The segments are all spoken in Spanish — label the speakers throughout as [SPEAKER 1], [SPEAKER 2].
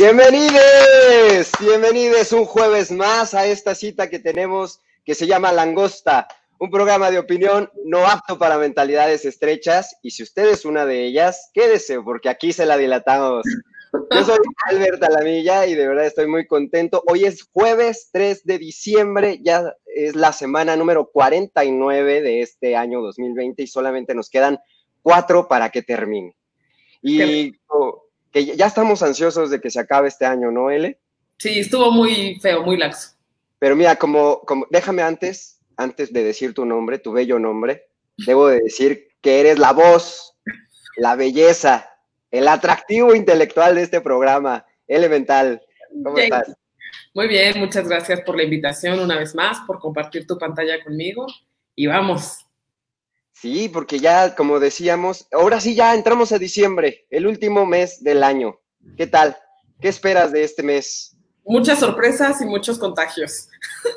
[SPEAKER 1] Bienvenidos, bienvenidos un jueves más a esta cita que tenemos que se llama Langosta, un programa de opinión no apto para mentalidades estrechas y si usted es una de ellas, quédese porque aquí se la dilatamos. Yo soy Albert Alamilla y de verdad estoy muy contento. Hoy es jueves 3 de diciembre, ya es la semana número 49 de este año 2020 y solamente nos quedan cuatro para que termine. Y que ya estamos ansiosos de que se acabe este año, ¿no, L?
[SPEAKER 2] Sí, estuvo muy feo, muy laxo.
[SPEAKER 1] Pero mira, como, como déjame antes, antes de decir tu nombre, tu bello nombre, debo de decir que eres la voz, la belleza, el atractivo intelectual de este programa, Elemental. ¿Cómo estás?
[SPEAKER 2] Muy bien, muchas gracias por la invitación una vez más, por compartir tu pantalla conmigo y vamos.
[SPEAKER 1] Sí, porque ya, como decíamos, ahora sí ya entramos a diciembre, el último mes del año. ¿Qué tal? ¿Qué esperas de este mes?
[SPEAKER 2] Muchas sorpresas y muchos contagios.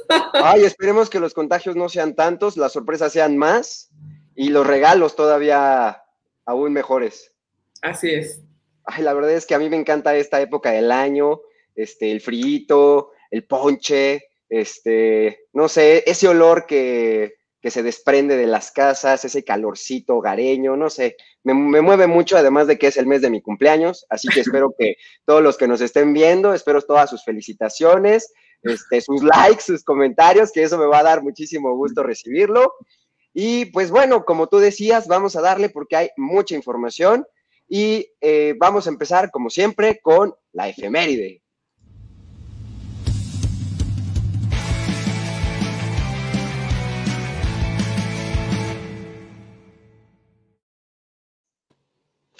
[SPEAKER 1] Ay, esperemos que los contagios no sean tantos, las sorpresas sean más y los regalos todavía aún mejores.
[SPEAKER 2] Así es.
[SPEAKER 1] Ay, la verdad es que a mí me encanta esta época del año, este, el frío, el ponche, este, no sé, ese olor que, que se desprende de las casas, ese calorcito hogareño, no sé, me, mueve mucho, además de que es el mes de mi cumpleaños, así que espero que todos los que nos estén viendo, espero todas sus felicitaciones, este, sus likes, sus comentarios, que eso me va a dar muchísimo gusto recibirlo. Y pues bueno, como tú decías, vamos a darle porque hay mucha información y eh, vamos a empezar, como siempre, con la efeméride.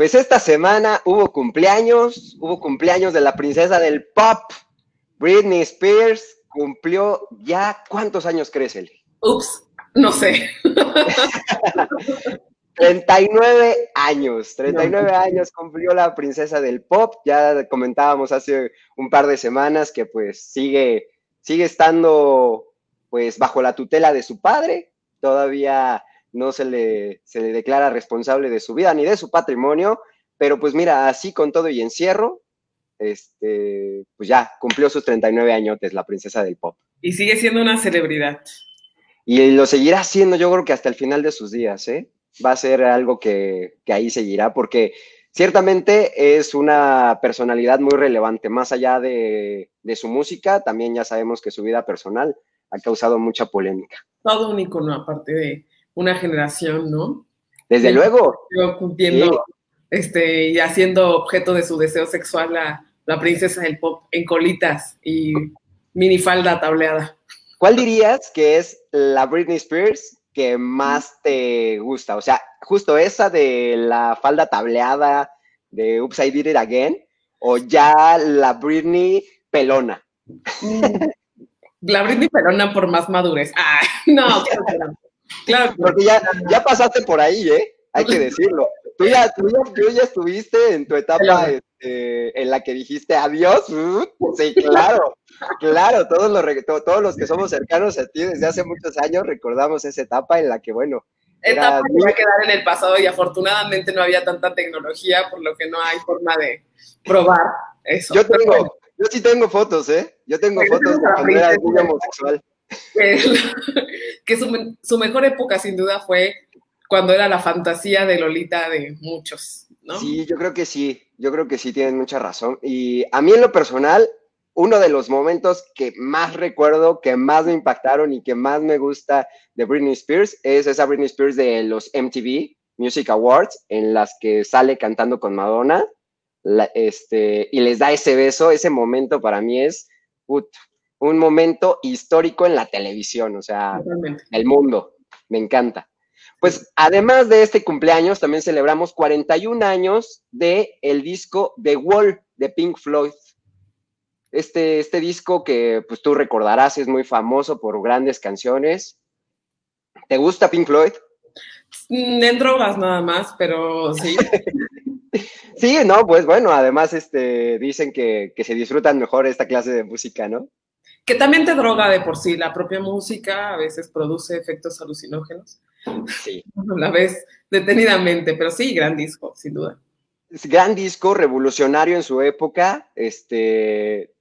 [SPEAKER 1] Pues esta semana hubo cumpleaños, hubo cumpleaños de la princesa del pop, Britney Spears, cumplió ya, ¿cuántos años crees, Eli?
[SPEAKER 2] Ups, no sé.
[SPEAKER 1] 39 años, 39 años cumplió la princesa del pop, ya comentábamos hace un par de semanas que pues sigue, sigue estando pues bajo la tutela de su padre, todavía no se le, se le declara responsable de su vida ni de su patrimonio, pero pues mira, así con todo y encierro, este, pues ya cumplió sus 39 añotes, la princesa del pop.
[SPEAKER 2] Y sigue siendo una celebridad.
[SPEAKER 1] Y lo seguirá siendo, yo creo que hasta el final de sus días, ¿eh? Va a ser algo que, que ahí seguirá, porque ciertamente es una personalidad muy relevante, más allá de, de, su música, también ya sabemos que su vida personal ha causado mucha polémica.
[SPEAKER 2] Todo un icono, aparte de, una generación, ¿no?
[SPEAKER 1] Desde luego.
[SPEAKER 2] Cumpliendo este, y haciendo objeto de su deseo sexual la, la princesa del pop en colitas y minifalda tableada.
[SPEAKER 1] ¿Cuál dirías que es la Britney Spears que más te gusta? O sea, justo esa de la falda tableada de Oops, I Did It Again, o ya la Britney pelona.
[SPEAKER 2] La Britney pelona por más madurez. Ah, no,
[SPEAKER 1] Claro, porque ya, ya pasaste por ahí, ¿eh? Hay que decirlo. Tú ya, tú ya, estuviste en tu etapa este, en la que dijiste adiós. Sí, claro, claro. Todos los, todos los que somos cercanos a ti desde hace muchos años recordamos esa etapa en la que, bueno.
[SPEAKER 2] Etapa que iba a quedar en el pasado y afortunadamente no había tanta tecnología, por lo que no hay forma de probar eso.
[SPEAKER 1] Yo tengo, yo sí tengo fotos, ¿eh? Yo tengo fotos de cuando era muy homosexual.
[SPEAKER 2] Que su, mejor época sin duda fue cuando era la fantasía de Lolita de muchos, ¿no?
[SPEAKER 1] Sí, yo creo que sí, yo creo que sí tienen mucha razón. Y a mí en lo personal, uno de los momentos que más recuerdo, que más me impactaron y que más me gusta de Britney Spears es esa Britney Spears de los MTV Music Awards, en las que sale cantando con Madonna. este, y les da ese beso, ese momento para mí es, un momento histórico en la televisión, o sea, el mundo. Me encanta. Pues además de este cumpleaños, también celebramos 41 años de el disco The Wall de Pink Floyd. Este, este disco que pues tú recordarás es muy famoso por grandes canciones. ¿Te gusta Pink Floyd?
[SPEAKER 2] Mm, en drogas nada más, pero sí.
[SPEAKER 1] sí, no, pues bueno, además este, dicen que, que se disfrutan mejor esta clase de música, ¿no?
[SPEAKER 2] Que también te droga de por sí. La propia música a veces produce efectos alucinógenos. Sí. La ves detenidamente, pero sí, gran disco, sin duda.
[SPEAKER 1] gran disco, revolucionario en su época. Este,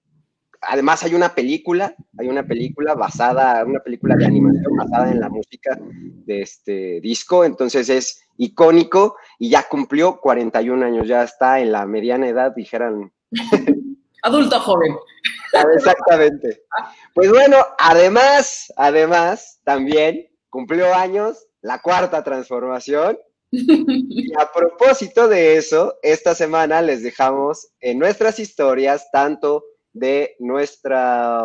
[SPEAKER 1] además hay una película, hay una película basada, una película de animación basada en la música de este disco, entonces es icónico y ya cumplió 41 años, ya está en la mediana edad, dijeran.
[SPEAKER 2] Adulto joven.
[SPEAKER 1] Exactamente. Pues bueno, además, además, también cumplió años la cuarta transformación. Y a propósito de eso, esta semana les dejamos en nuestras historias, tanto de nuestra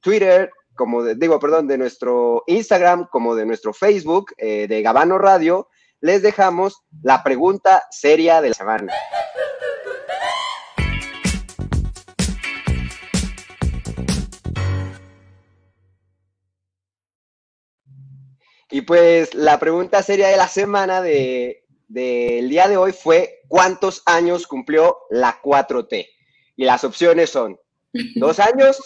[SPEAKER 1] Twitter, como de, digo, perdón, de nuestro Instagram, como de nuestro Facebook, eh, de Gabano Radio, les dejamos la pregunta seria de la semana. Y pues la pregunta seria de la semana del de, día de hoy fue, ¿cuántos años cumplió la 4T? Y las opciones son dos años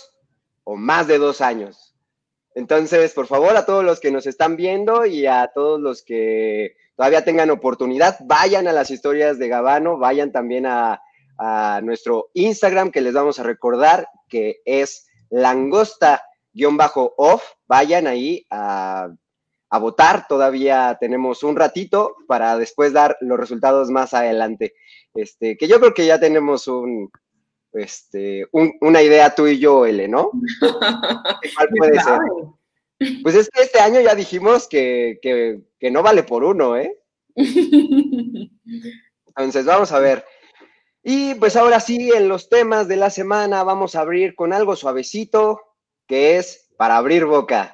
[SPEAKER 1] o más de dos años. Entonces, por favor, a todos los que nos están viendo y a todos los que todavía tengan oportunidad, vayan a las historias de Gabano, vayan también a, nuestro Instagram que les vamos a recordar que es langosta-off. Vayan ahí a, a votar, todavía tenemos un ratito para después dar los resultados más adelante. Este, que yo creo que ya tenemos un, este, una idea tú y yo, L, ¿no? ¿Cuál puede ser? Pues es que este año ya dijimos que, que no vale por uno, ¿eh? Entonces, vamos a ver. Y pues ahora sí, en los temas de la semana vamos a abrir con algo suavecito, que es para abrir boca.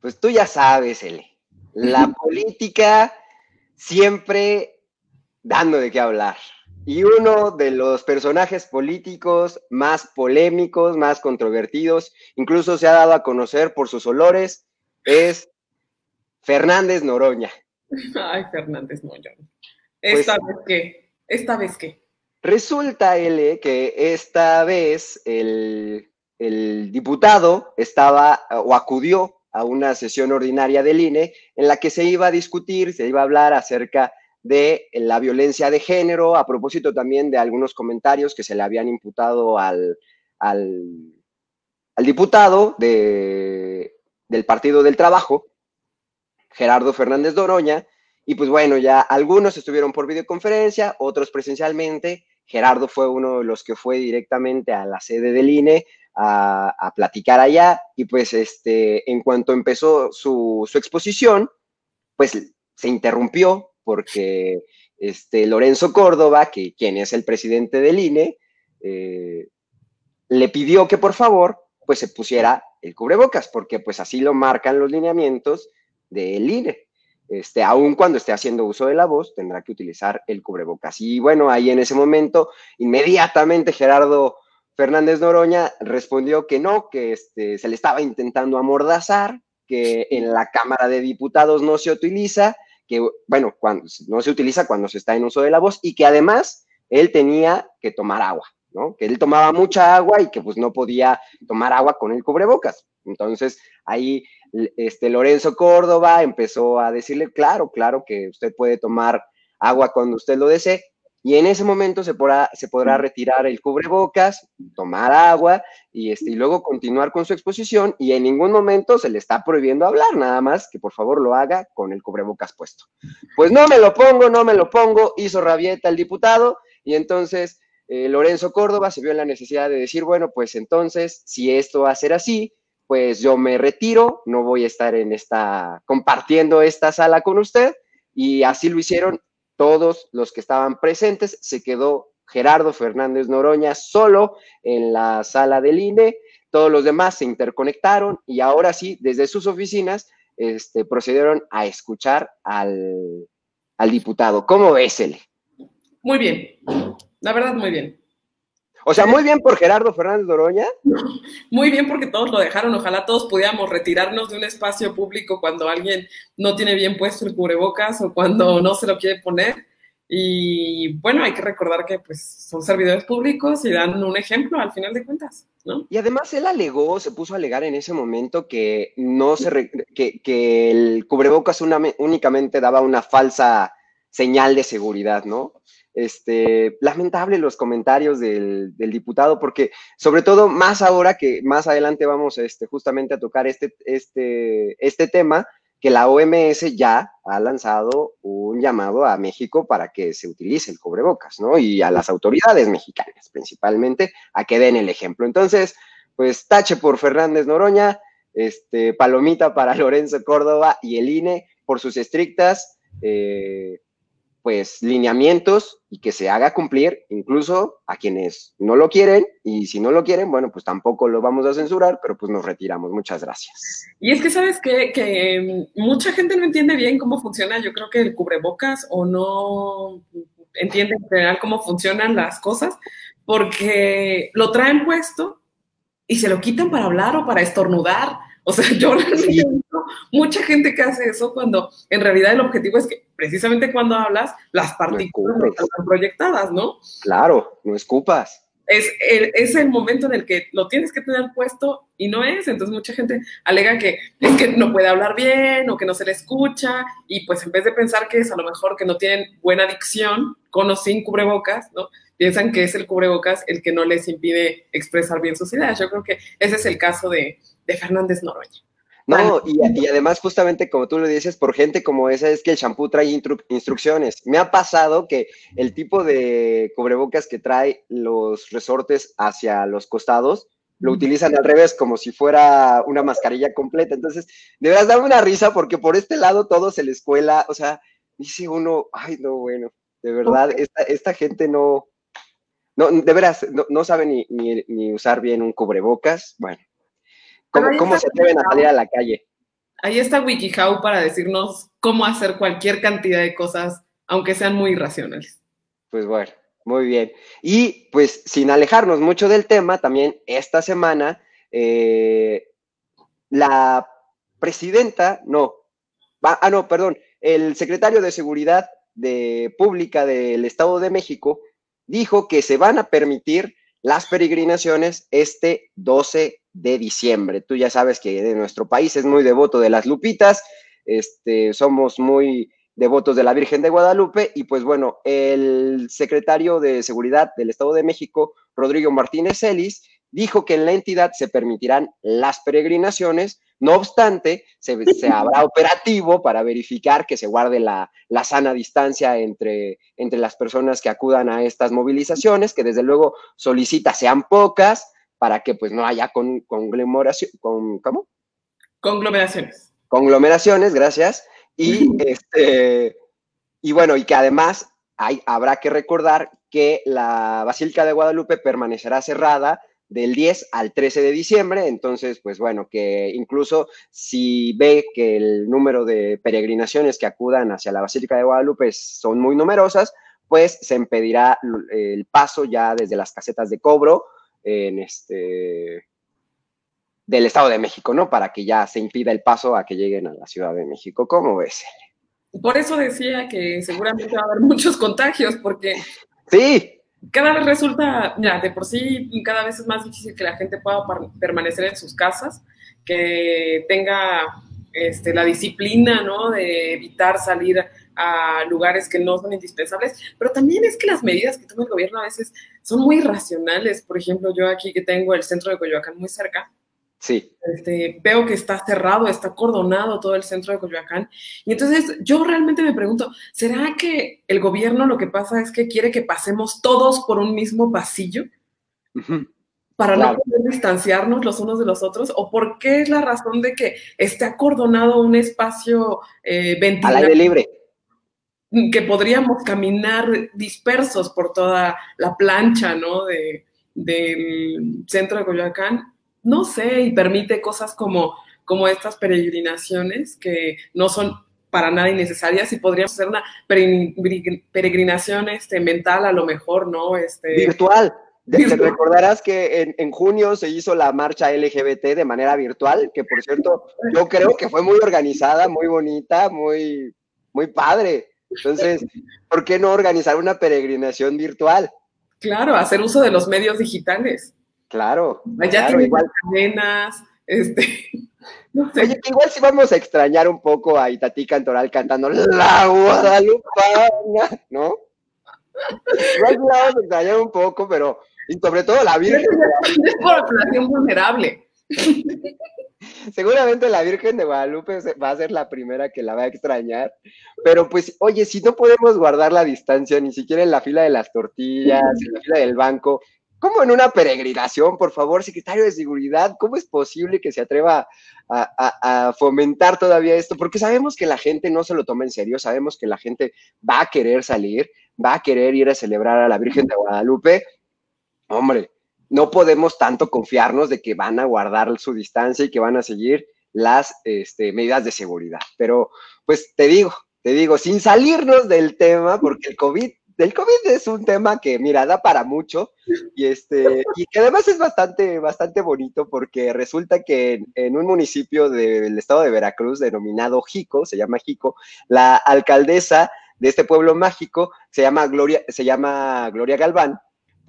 [SPEAKER 1] Pues tú ya sabes, Ele. La política siempre dando de qué hablar. Y uno de los personajes políticos más polémicos, más controvertidos, incluso se ha dado a conocer por sus olores, es Fernández Noroña.
[SPEAKER 2] Ay, Fernández Noroña. Pues ¿Esta vez qué? ¿Esta vez qué?
[SPEAKER 1] Resulta, L, que esta vez el, el diputado estaba o acudió a una sesión ordinaria del INE en la que se iba a discutir, se iba a hablar acerca de la violencia de género, a propósito también de algunos comentarios que se le habían imputado al, al, diputado de, del Partido del Trabajo, Gerardo Fernández Doroña, y pues bueno, ya algunos estuvieron por videoconferencia, otros presencialmente. Gerardo fue uno de los que fue directamente a la sede del INE a, platicar allá y pues este, en cuanto empezó su, su exposición, pues se interrumpió porque este, Lorenzo Córdoba, que, quien es el presidente del INE, eh, le pidió que por favor pues se pusiera el cubrebocas, porque pues así lo marcan los lineamientos del INE. Este, aun cuando esté haciendo uso de la voz, tendrá que utilizar el cubrebocas. Y bueno, ahí en ese momento, inmediatamente Gerardo Fernández Noroña respondió que no, que este, se le estaba intentando amordazar, que en la Cámara de Diputados no se utiliza, que, bueno, cuando, no se utiliza cuando se está en uso de la voz y que además él tenía que tomar agua, ¿no? Que él tomaba mucha agua y que pues no podía tomar agua con el cubrebocas. Entonces ahí este Lorenzo Córdoba empezó a decirle, claro, claro que usted puede tomar agua cuando usted lo desee, y en ese momento se podrá, se podrá retirar el cubrebocas, tomar agua y, este, y luego continuar con su exposición y en ningún momento se le está prohibiendo hablar, nada más que por favor lo haga con el cubrebocas puesto. Pues no me lo pongo, no me lo pongo, hizo rabieta el diputado y entonces eh, Lorenzo Córdoba se vio en la necesidad de decir, bueno, pues entonces si esto va a ser así, pues yo me retiro, no voy a estar en esta, compartiendo esta sala con usted y así lo hicieron todos los que estaban presentes, se quedó Gerardo Fernández Noroña solo en la sala del INE, todos los demás se interconectaron y ahora sí, desde sus oficinas, este, procedieron a escuchar al, diputado. ¿Cómo ves?
[SPEAKER 2] Muy bien, la verdad, muy bien.
[SPEAKER 1] O sea, muy bien por Gerardo Fernández Doroña.
[SPEAKER 2] Muy bien porque todos lo dejaron. Ojalá todos pudiéramos retirarnos de un espacio público cuando alguien no tiene bien puesto el cubrebocas o cuando no se lo quiere poner. Y bueno, hay que recordar que pues son servidores públicos y dan un ejemplo al final de cuentas, ¿no?
[SPEAKER 1] Y además él alegó, se puso a alegar en ese momento que no se que, que, el cubrebocas únicamente daba una falsa señal de seguridad, ¿no? Este, lamentable los comentarios del, diputado, porque sobre todo más ahora que más adelante vamos este, justamente a tocar este, este, este tema, que la OMS ya ha lanzado un llamado a México para que se utilice el cubrebocas, ¿no? Y a las autoridades mexicanas principalmente a que den el ejemplo. Entonces, pues tache por Fernández Noroña, este, palomita para Lorenzo Córdoba y el INE por sus estrictas eh, pues lineamientos y que se haga cumplir incluso a quienes no lo quieren y si no lo quieren, bueno, pues tampoco lo vamos a censurar, pero pues nos retiramos. Muchas gracias.
[SPEAKER 2] Y es que sabes que, que mucha gente no entiende bien cómo funciona, yo creo que el cubrebocas o no entiende en general cómo funcionan las cosas, porque lo traen puesto y se lo quitan para hablar o para estornudar o sea, yo realmente mucha gente que hace eso cuando en realidad el objetivo es que precisamente cuando hablas, las partículas no están proyectadas, ¿no?
[SPEAKER 1] Claro, no escupas.
[SPEAKER 2] Es el, es el momento en el que lo tienes que tener puesto y no es. Entonces mucha gente alega que es que no puede hablar bien o que no se le escucha y pues en vez de pensar que es a lo mejor que no tienen buena dicción con o sin cubrebocas, ¿no? Piensan que es el cubrebocas el que no les impide expresar bien sus ideas. Yo creo que ese es el caso de, de Fernández Noroña.
[SPEAKER 1] No, y, además justamente como tú lo dices, por gente como esa es que el shampoo trae instrucciones. Me ha pasado que el tipo de cubrebocas que trae los resortes hacia los costados, lo utilizan al revés, como si fuera una mascarilla completa. Entonces, de verdad, dame una risa porque por este lado todo se les cuela. O sea, dice uno, ay, no, bueno, de verdad, esta, gente no, no, de veras, no, sabe ni, ni usar bien un cubrebocas. Bueno, ¿Cómo, se atreven a salir a la calle?
[SPEAKER 2] Ahí está WikiHow para decirnos cómo hacer cualquier cantidad de cosas, aunque sean muy irracionales.
[SPEAKER 1] Pues bueno, muy bien. Y pues sin alejarnos mucho del tema, también esta semana eh, la presidenta, no, ah, no, perdón, el secretario de Seguridad de Pública del Estado de México dijo que se van a permitir las peregrinaciones este 12 de diciembre. Tú ya sabes que de nuestro país es muy devoto de las lupitas, este, somos muy devotos de la Virgen de Guadalupe y pues bueno, el secretario de Seguridad del Estado de México, Rodrigo Martínez Ellis, dijo que en la entidad se permitirán las peregrinaciones, no obstante, se, habrá operativo para verificar que se guarde la, sana distancia entre, entre las personas que acudan a estas movilizaciones, que desde luego solicita sean pocas, para que pues no haya con, conglomeración, con, ¿cómo?
[SPEAKER 2] Conglomeraciones.
[SPEAKER 1] Conglomeraciones, gracias. Y, este, y bueno, y que además hay, habrá que recordar que la Basílica de Guadalupe permanecerá cerrada del 10 al 13 de diciembre, entonces, pues bueno, que incluso si ve que el número de peregrinaciones que acudan hacia la Basílica de Guadalupe son muy numerosas, pues se impedirá el paso ya desde las casetas de cobro en este del Estado de México, ¿no? Para que ya se impida el paso a que lleguen a la Ciudad de México. ¿Cómo ves?
[SPEAKER 2] Por eso decía que seguramente va a haber muchos contagios, porque
[SPEAKER 1] sí.
[SPEAKER 2] cada vez resulta, ya, de por sí, cada vez es más difícil que la gente pueda permanecer en sus casas, que tenga este, la disciplina, ¿no? De evitar salir a lugares que no son indispensables, pero también es que las medidas que toma el gobierno a veces son muy racionales. Por ejemplo, yo aquí que tengo el centro de Coyoacán muy cerca,
[SPEAKER 1] Sí.
[SPEAKER 2] Este, veo que está cerrado, está cordonado todo el centro de Coyoacán. Y entonces yo realmente me pregunto, ¿será que el gobierno lo que pasa es que quiere que pasemos todos por un mismo pasillo? Para no poder distanciarnos los unos de los otros, o por qué es la razón de que esté acordonado un espacio eh, ventilado.
[SPEAKER 1] Al aire libre
[SPEAKER 2] que podríamos caminar dispersos por toda la plancha, ¿no? De, del centro de Coyoacán, no sé, y permite cosas como, como estas peregrinaciones que no son para nada innecesarias y podríamos hacer una peregrinación este, mental a lo mejor, ¿no? Este,
[SPEAKER 1] virtual. Te recordarás que en, en, junio se hizo la marcha LGBT de manera virtual, que por cierto yo creo que fue muy organizada, muy bonita, muy, muy padre. Entonces, ¿por qué no organizar una peregrinación virtual?
[SPEAKER 2] Claro, hacer uso de los medios digitales.
[SPEAKER 1] Claro.
[SPEAKER 2] Allá
[SPEAKER 1] claro,
[SPEAKER 2] igual. cadenas, este.
[SPEAKER 1] Oye, igual si vamos a extrañar un poco a Itatí Cantoral cantando La Guadalupana, ¿no? Igual vamos a extrañar un poco, pero y sobre todo la Virgen.
[SPEAKER 2] Es por población vulnerable.
[SPEAKER 1] Seguramente la Virgen de Guadalupe va a ser la primera que la va a extrañar, pero pues, oye, si no podemos guardar la distancia ni siquiera en la fila de las tortillas, en la fila del banco, ¿cómo en una peregrinación, por favor, secretario de Seguridad? ¿Cómo es posible que se atreva a, a, fomentar todavía esto? Porque sabemos que la gente no se lo toma en serio, sabemos que la gente va a querer salir, va a querer ir a celebrar a la Virgen de Guadalupe. Hombre, no podemos tanto confiarnos de que van a guardar su distancia y que van a seguir las este, medidas de seguridad. Pero, pues te digo, te digo, sin salirnos del tema, porque el COVID, el COVID es un tema que, mira, da para mucho y, este, y que además es bastante, bastante bonito porque resulta que en, un municipio del estado de Veracruz denominado Jico, se llama Jico, la alcaldesa de este pueblo mágico se llama Gloria, se llama Gloria Galván,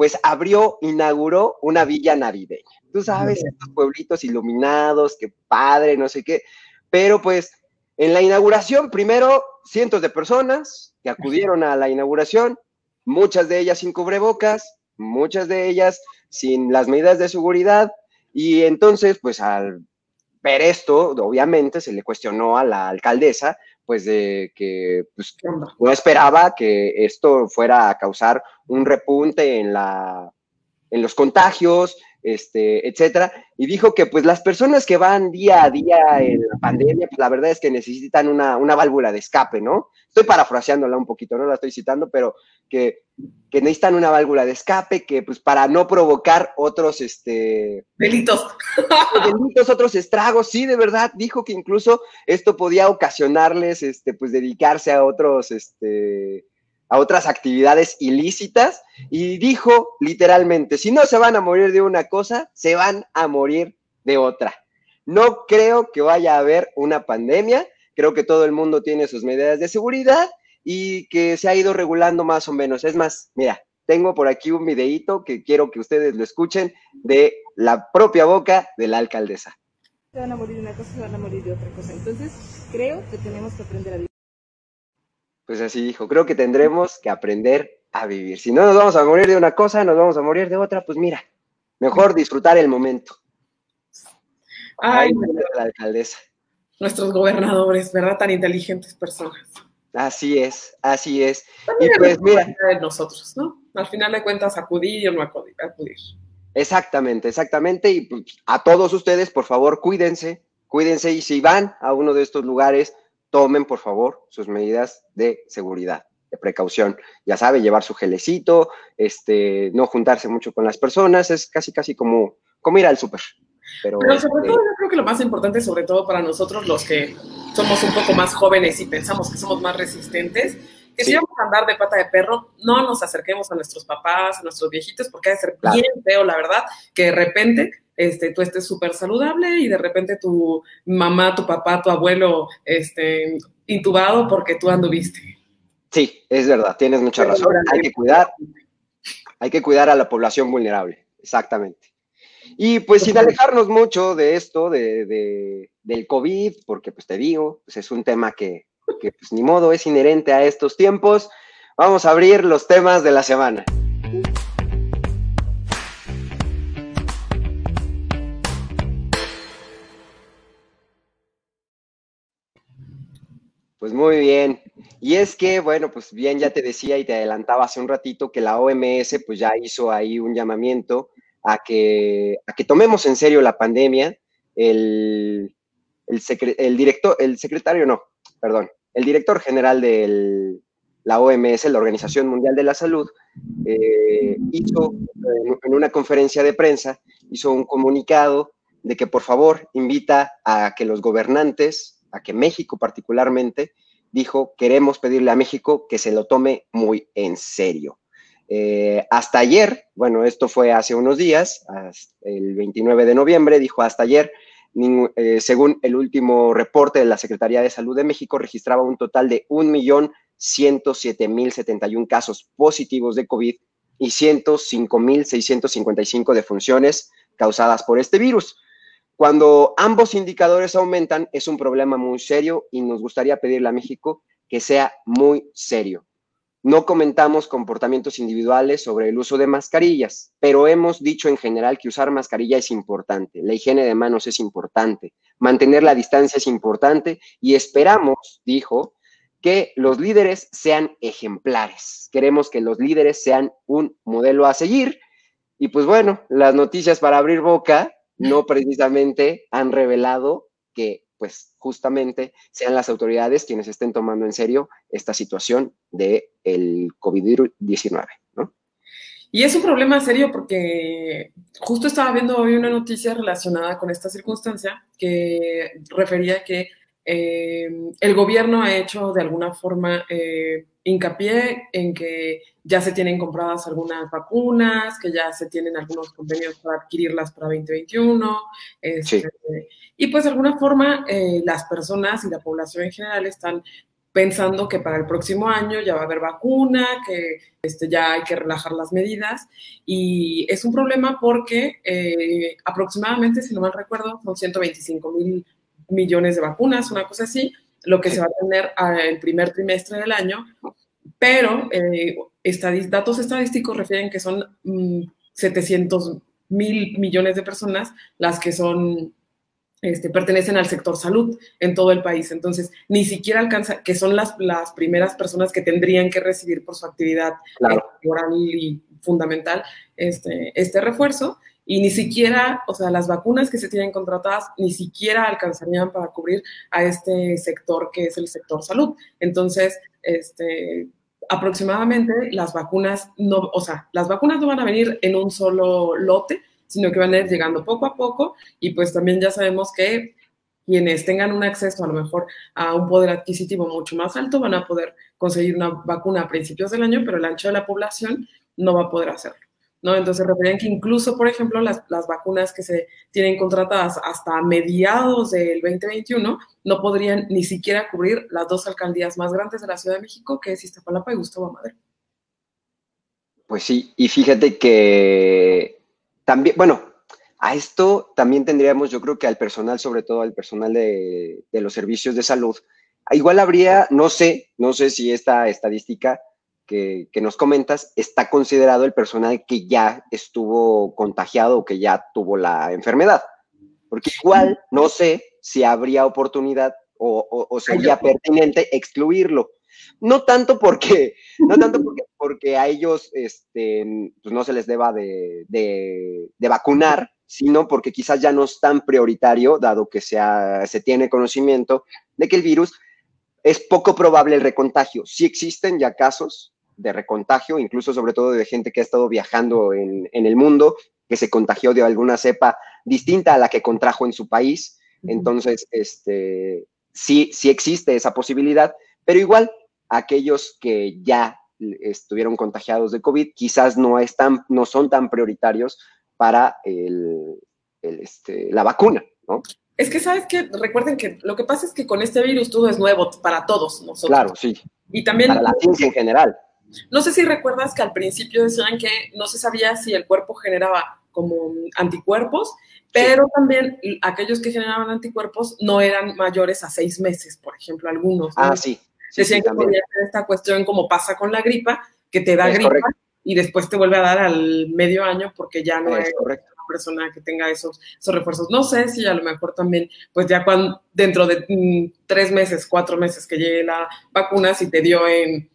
[SPEAKER 1] pues abrió, inauguró una villa navideña. Tú sabes, estos pueblitos iluminados, qué padre, no sé qué. Pero pues en la inauguración, primero, cientos de personas que acudieron a la inauguración, muchas de ellas sin cubrebocas, muchas de ellas sin las medidas de seguridad. Y entonces, pues al ver esto, obviamente se le cuestionó a la alcaldesa pues de que pues, no esperaba que esto fuera a causar un repunte en, la, en los contagios, este, etcétera, y dijo que pues las personas que van día a día en la pandemia, pues la verdad es que necesitan una, una válvula de escape, ¿no? Estoy parafraseándola un poquito, no la estoy citando, pero que, que necesitan una válvula de escape, que pues para no provocar otros, este...
[SPEAKER 2] Delitos.
[SPEAKER 1] Delitos, otros estragos, sí, de verdad, dijo que incluso esto podía ocasionarles, este, pues dedicarse a otros, este, a otras actividades ilícitas y dijo literalmente, si no se van a morir de una cosa, se van a morir de otra. No creo que vaya a haber una pandemia, creo que todo el mundo tiene sus medidas de seguridad y que se ha ido regulando más o menos. Es más, mira, tengo por aquí un videíto que quiero que ustedes lo escuchen de la propia boca de la alcaldesa.
[SPEAKER 3] Se van a morir de una cosa, se van a morir de otra cosa. Entonces, creo que tenemos que aprender a vivir
[SPEAKER 1] pues así dijo, creo que tendremos que aprender a vivir. Si no nos vamos a morir de una cosa, nos vamos a morir de otra, pues mira, mejor disfrutar el momento.
[SPEAKER 2] Ay, la alcaldesa. Nuestros gobernadores, ¿verdad? Tan inteligentes personas.
[SPEAKER 1] Así es, así es. y pues mira.
[SPEAKER 2] De nosotros, ¿no? Al final de cuentas, acudir o no acudir.
[SPEAKER 1] Exactamente, exactamente. Y pues, a todos ustedes, por favor, cuídense, cuídense. Y si van a uno de estos lugares, tomen por favor sus medidas de seguridad, de precaución. Ya sabe, llevar su gelecito, este, no juntarse mucho con las personas, es casi casi como, como ir al súper.
[SPEAKER 2] Pero, sobre este todo yo creo que lo más importante, sobre todo para nosotros los que somos un poco más jóvenes y pensamos que somos más resistentes, que si vamos a andar de pata de perro, no nos acerquemos a nuestros papás, a nuestros viejitos, porque ha de ser bien feo, la verdad, que de repente este, tú estés súper saludable y de repente tu mamá, tu papá, tu abuelo, este, intubado porque tú anduviste.
[SPEAKER 1] Sí, es verdad, tienes mucha razón. Hay que cuidar, hay que cuidar a la población vulnerable, exactamente. Y pues sin alejarnos mucho de esto, de, del COVID, porque pues te digo, pues es un tema que, que pues ni modo es inherente a estos tiempos, vamos a abrir los temas de la semana. Pues muy bien. Y es que, bueno, pues bien, ya te decía y te adelantaba hace un ratito que la OMS pues ya hizo ahí un llamamiento a que, a que tomemos en serio la pandemia. El, el, director, el secretario, no, perdón, el director general de la OMS, la Organización Mundial de la Salud, eh, hizo en una conferencia de prensa, hizo un comunicado de que por favor invita a que los gobernantes a que México particularmente dijo, queremos pedirle a México que se lo tome muy en serio. Eh, hasta ayer, bueno, esto fue hace unos días, el 29 de noviembre, dijo hasta ayer, eh, según el último reporte de la Secretaría de Salud de México, registraba un total de 1.160.000 107.071 casos positivos de COVID y 105.655 defunciones causadas por este virus. Cuando ambos indicadores aumentan, es un problema muy serio y nos gustaría pedirle a México que sea muy serio. No comentamos comportamientos individuales sobre el uso de mascarillas, pero hemos dicho en general que usar mascarilla es importante, la higiene de manos es importante, mantener la distancia es importante y esperamos, dijo, que los líderes sean ejemplares. Queremos que los líderes sean un modelo a seguir. Y pues bueno, las noticias para abrir boca no precisamente han revelado que pues justamente sean las autoridades quienes estén tomando en serio esta situación del el COVID-19, ¿no?
[SPEAKER 2] Y es un problema serio porque justo estaba viendo hoy una noticia relacionada con esta circunstancia que refería que eh, el gobierno ha hecho de alguna forma eh, hincapié en que ya se tienen compradas algunas vacunas, que ya se tienen algunos convenios para adquirirlas para 2021. Este, y pues de alguna forma eh, las personas y la población en general están pensando que para el próximo año ya va a haber vacuna, que este, ya hay que relajar las medidas. Y es un problema porque eh, aproximadamente, si no mal recuerdo, son 125 mil millones de vacunas, una cosa así, lo que se va a tener el primer trimestre del año, pero eh, datos estadísticos refieren que son 700 mm, mil millones de personas las que son este, pertenecen al sector salud en todo el país. Entonces, ni siquiera alcanza, que son las, las primeras personas que tendrían que recibir por su actividad laboral y fundamental este, este refuerzo. Y ni siquiera, o sea, las vacunas que se tienen contratadas ni siquiera alcanzarían para cubrir a este sector que es el sector salud. Entonces, este, aproximadamente las vacunas no, o sea, las vacunas no van a venir en un solo lote, sino que van a ir llegando poco a poco y pues también ya sabemos que quienes tengan un acceso a lo mejor a un poder adquisitivo mucho más alto van a poder conseguir una vacuna a principios del año, pero el ancho de la población no va a poder hacerlo. ¿No? Entonces referían que incluso, por ejemplo, las, las, vacunas que se tienen contratadas hasta mediados del 2021 no podrían ni siquiera cubrir las dos alcaldías más grandes de la Ciudad de México, que es Iztapalapa y Gustavo Madero.
[SPEAKER 1] Pues sí, y fíjate que también, bueno, a esto también tendríamos, yo creo que al personal, sobre todo al personal de, los servicios de salud, igual habría, no sé, no sé si esta estadística que, nos comentas está considerado el personal que ya estuvo contagiado o que ya tuvo la enfermedad. Porque igual no sé si habría oportunidad o sería pertinente excluirlo. No tanto porque, no tanto porque, porque a ellos este, pues no se les deba de, de, vacunar, sino porque quizás ya no es tan prioritario, dado que sea, se tiene conocimiento de que el virus es poco probable el recontagio. Sí existen ya casos de recontagio, incluso sobre todo de gente que ha estado viajando en, en el mundo, que se contagió de alguna cepa distinta a la que contrajo en su país. Entonces, este, sí, sí existe esa posibilidad, pero igual aquellos que ya estuvieron contagiados de COVID quizás no, están, no son tan prioritarios para el, este, la vacuna, ¿no?
[SPEAKER 2] Es que, ¿sabes que Recuerden que lo que pasa es que con este virus todo es nuevo para todos nosotros.
[SPEAKER 1] Claro, sí.
[SPEAKER 2] Y también...
[SPEAKER 1] Para la ciencia en general.
[SPEAKER 2] No sé si recuerdas que al principio decían que no se sabía si el cuerpo generaba como anticuerpos, pero también aquellos que generaban anticuerpos no eran mayores a seis meses, por ejemplo, algunos.
[SPEAKER 1] Ah, sí.
[SPEAKER 2] Decían que podía ser esta cuestión como pasa con la gripa, que te da gripa y después te vuelve a dar al medio año porque ya no es una persona que tenga esos, esos refuerzos. No sé si a lo mejor también, pues ya cuando dentro de mm, tres meses, cuatro meses que llegue la vacuna, si te dio en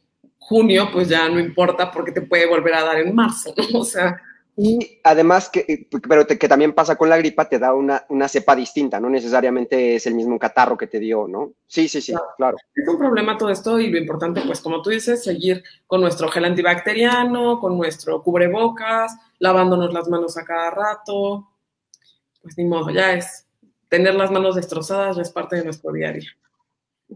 [SPEAKER 2] junio, pues ya no importa porque te puede volver a dar en marzo, ¿no? O sea,
[SPEAKER 1] y además, que, eh, pero que también pasa con la gripa, te da una, una, cepa distinta, no necesariamente es el mismo catarro que te dio, ¿no? Sí, sí, sí, claro.
[SPEAKER 2] Es un problema todo esto y lo importante, pues como tú dices, seguir con nuestro gel antibacteriano, con nuestro cubrebocas, lavándonos las manos a cada rato. Pues ni modo, ya es tener las manos destrozadas, ya es parte de nuestro día.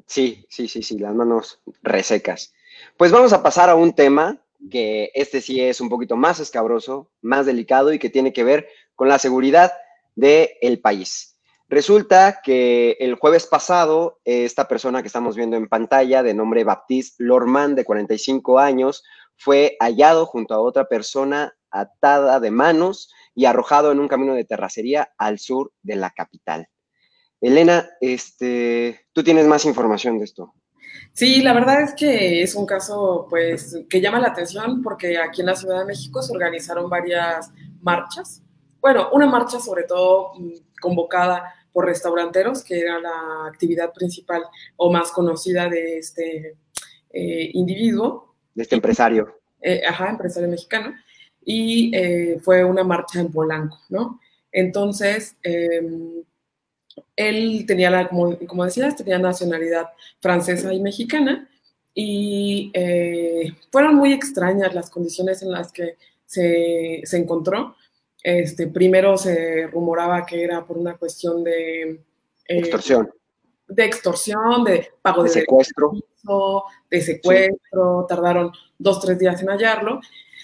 [SPEAKER 1] Sí, sí, sí, sí, las manos resecas. Pues vamos a pasar a un tema que este sí es un poquito más escabroso, más delicado y que tiene que ver con la seguridad del país. Resulta que el jueves pasado, esta persona que estamos viendo en pantalla, de nombre Baptiste Lorman, de 45 años, fue hallado junto a otra persona atada de manos y arrojado en un camino de terracería al sur de la capital. Elena, este, tú tienes más información de esto.
[SPEAKER 2] Sí, la verdad es que es un caso pues que llama la atención porque aquí en la Ciudad de México se organizaron varias marchas. Bueno, una marcha sobre todo mm, convocada por restauranteros, que era la actividad principal o más conocida de este eh, individuo.
[SPEAKER 1] De este empresario.
[SPEAKER 2] Eh, ajá, empresario mexicano. Y eh, fue una marcha en Polanco, ¿no? Entonces, em, él tenía, la, como, como, decías, tenía nacionalidad francesa y mexicana y fueron muy extrañas las condiciones en las que se, se encontró este, primero se rumoraba que era por una cuestión de...
[SPEAKER 1] Eh, extorsión.
[SPEAKER 2] De extorsión, de pago de,
[SPEAKER 1] secuestro.
[SPEAKER 2] de secuestro, tardaron dos, tres días en hallarlo.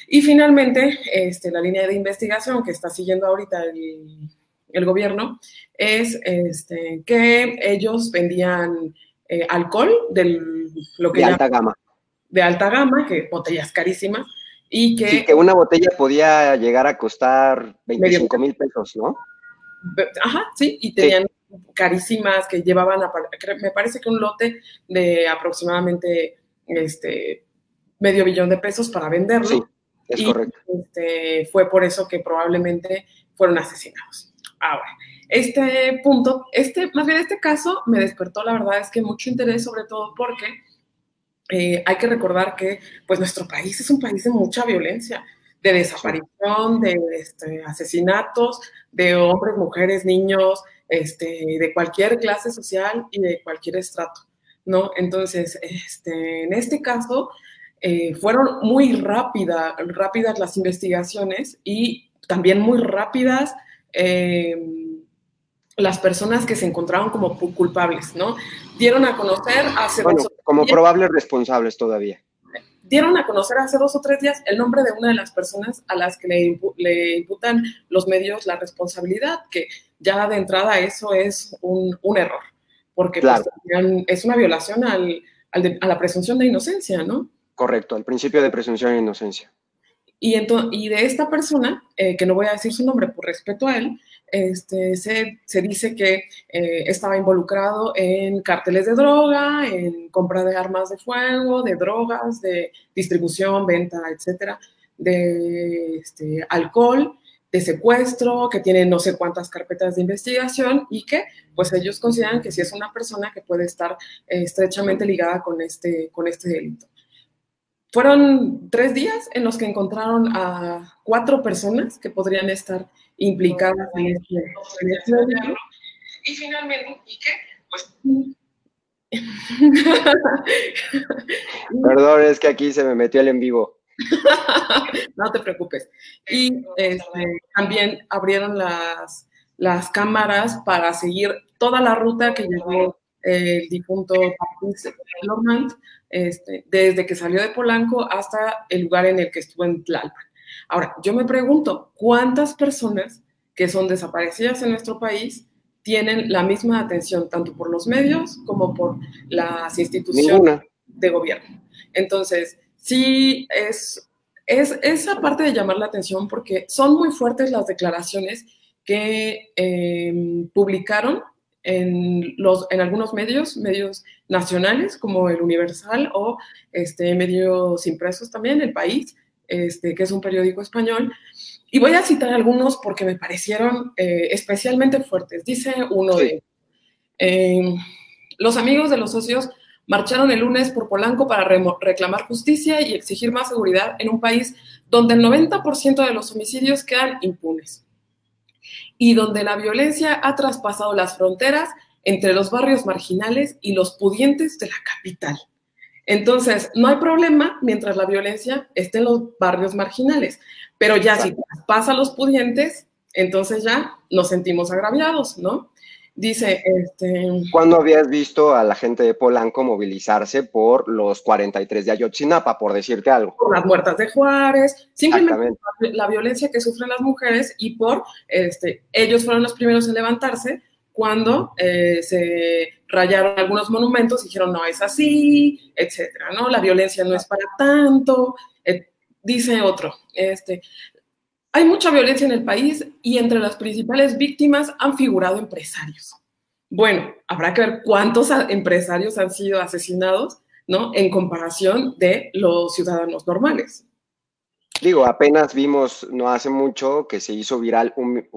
[SPEAKER 2] Y finalmente, este, la línea de investigación que está siguiendo ahorita el, el gobierno es este, que ellos vendían eh, alcohol del,
[SPEAKER 1] lo que de alta gama.
[SPEAKER 2] De alta gama, que botellas carísimas, y que,
[SPEAKER 1] sí, que una botella podía llegar a costar 25 mil pesos, ¿no?
[SPEAKER 2] Ajá, sí, y tenían carísimas que llevaban, a, me parece que un lote de aproximadamente este, medio billón de pesos para venderlo.
[SPEAKER 1] Sí, es correcto.
[SPEAKER 2] Este, fue por eso que probablemente fueron asesinados. Ahora, este punto, este, más bien este caso me despertó, la verdad es que mucho interés, sobre todo porque eh, hay que recordar que pues nuestro país es un país de mucha violencia, de desaparición, de este, asesinatos de hombres, mujeres, niños, este, de cualquier clase social y de cualquier estrato, ¿no? Entonces, este, en este caso, eh, fueron muy rápida, rápidas las investigaciones y también muy rápidas eh, las personas que se encontraron como culpables, ¿no? Dieron a conocer hace
[SPEAKER 1] bueno, como probables responsables todavía.
[SPEAKER 2] Dieron a conocer hace dos o tres días el nombre de una de las personas a las que le, imputan los medios la responsabilidad, que ya de entrada eso es un, error, porque pues, es una violación al, a la presunción de inocencia, ¿no?
[SPEAKER 1] Correcto, al principio de presunción de inocencia.
[SPEAKER 2] Y, de esta persona, eh, que no voy a decir su nombre por respeto a él, este, se, dice que eh, estaba involucrado en cárteles de droga, en compra de armas de fuego, de drogas, de distribución, venta, etcétera, de este, alcohol, de secuestro, que tiene no sé cuántas carpetas de investigación y que pues ellos consideran que sí es una persona que puede estar eh, estrechamente ligada con este, con este delito. Fueron tres días en los que encontraron a cuatro personas que podrían estar implicadas en este, en este Y finalmente, ¿y qué? Pues...
[SPEAKER 1] Perdón, es que aquí se me metió el en vivo.
[SPEAKER 2] no te preocupes. Y este, también abrieron las, las cámaras para seguir toda la ruta que llevó el difunto Patrice Lormand, este, desde que salió de Polanco hasta el lugar en el que estuvo en Tlalpan. Ahora, yo me pregunto, ¿cuántas personas que son desaparecidas en nuestro país tienen la misma atención tanto por los medios como por las instituciones de gobierno? Entonces, sí es, es esa parte de llamar la atención porque son muy fuertes las declaraciones que em, publicaron en, los, en algunos medios, medios nacionales como el Universal o este, medios impresos también, El País, este, que es un periódico español. Y voy a citar algunos porque me parecieron eh, especialmente fuertes. Dice uno de eh, los amigos de los socios marcharon el lunes por Polanco para reclamar justicia y exigir más seguridad en un país donde el 90% de los homicidios quedan impunes y donde la violencia ha traspasado las fronteras entre los barrios marginales y los pudientes de la capital. Entonces, no hay problema mientras la violencia esté en los barrios marginales, pero ya si pasa a los pudientes, entonces ya nos sentimos agraviados, ¿no? Dice, este...
[SPEAKER 1] ¿Cuándo habías visto a la gente de Polanco movilizarse por los 43 de Ayotzinapa, por decirte algo?
[SPEAKER 2] Por las muertas de Juárez, simplemente por la violencia que sufren las mujeres y por, este, ellos fueron los primeros en levantarse cuando eh, se rayaron algunos monumentos, dijeron no es así, etcétera, ¿no? La violencia no es para tanto, dice otro, este, hay mucha violencia en el país y entre las principales víctimas han figurado empresarios. Bueno, habrá que ver cuántos empresarios han sido asesinados, ¿no? En comparación de los ciudadanos normales.
[SPEAKER 1] Digo, apenas vimos no hace mucho que se hizo viral un,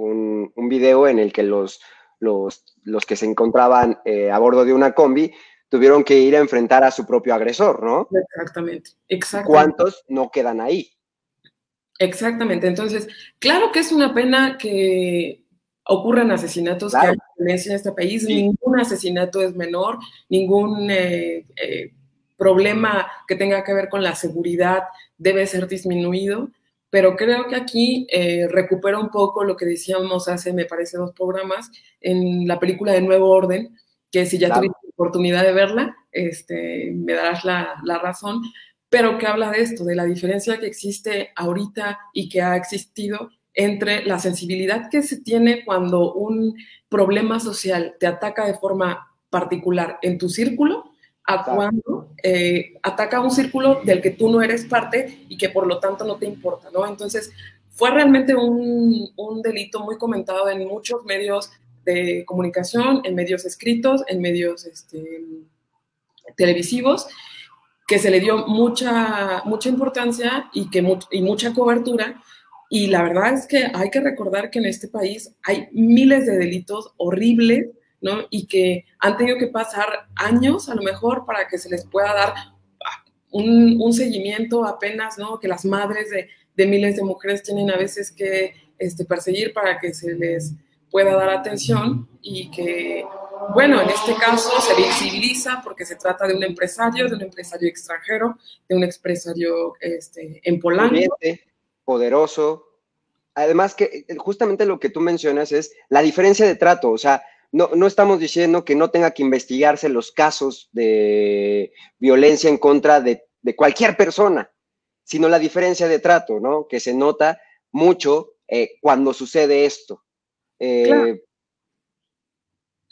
[SPEAKER 1] un, video en el que los, los, los que se encontraban eh, a bordo de una combi tuvieron que ir a enfrentar a su propio agresor, ¿no?
[SPEAKER 2] Exactamente, exactamente.
[SPEAKER 1] ¿Cuántos no quedan ahí?
[SPEAKER 2] Exactamente. Entonces, claro que es una pena que ocurran asesinatos, que hay violencia en este país. Ningún asesinato es menor, ningún eh, eh, problema que tenga que ver con la seguridad debe ser disminuido. Pero creo que aquí eh, recupera un poco lo que decíamos hace, me parece, dos programas en la película de Nuevo Orden, que si ya tuviste oportunidad de verla, este, me darás la, la razón, pero que habla de esto, de la diferencia que existe ahorita y que ha existido entre la sensibilidad que se tiene cuando un problema social te ataca de forma particular en tu círculo a cuando eh, ataca un círculo del que tú no eres parte y que por lo tanto no te importa, ¿no? Entonces, fue realmente un, un delito muy comentado en muchos medios de comunicación, en medios escritos, en medios este, televisivos, que se le dio mucha, mucha importancia y, que, y mucha cobertura. Y la verdad es que hay que recordar que en este país hay miles de delitos horribles, ¿no? Y que han tenido que pasar años a lo mejor para que se les pueda dar un, un seguimiento apenas, ¿no? Que las madres de, de, miles de mujeres tienen a veces que este, perseguir para que se les pueda dar atención y que bueno, en este caso se visibiliza porque se trata de un empresario, de un empresario extranjero, de un empresario este, en Polanco.
[SPEAKER 1] Poderoso. Además que eh, justamente lo que tú mencionas es la diferencia de trato, o sea, no, no, estamos diciendo que no tenga que investigarse los casos de violencia en contra de, cualquier persona, sino la diferencia de trato, ¿no? Que se nota mucho eh, cuando sucede esto. Eh,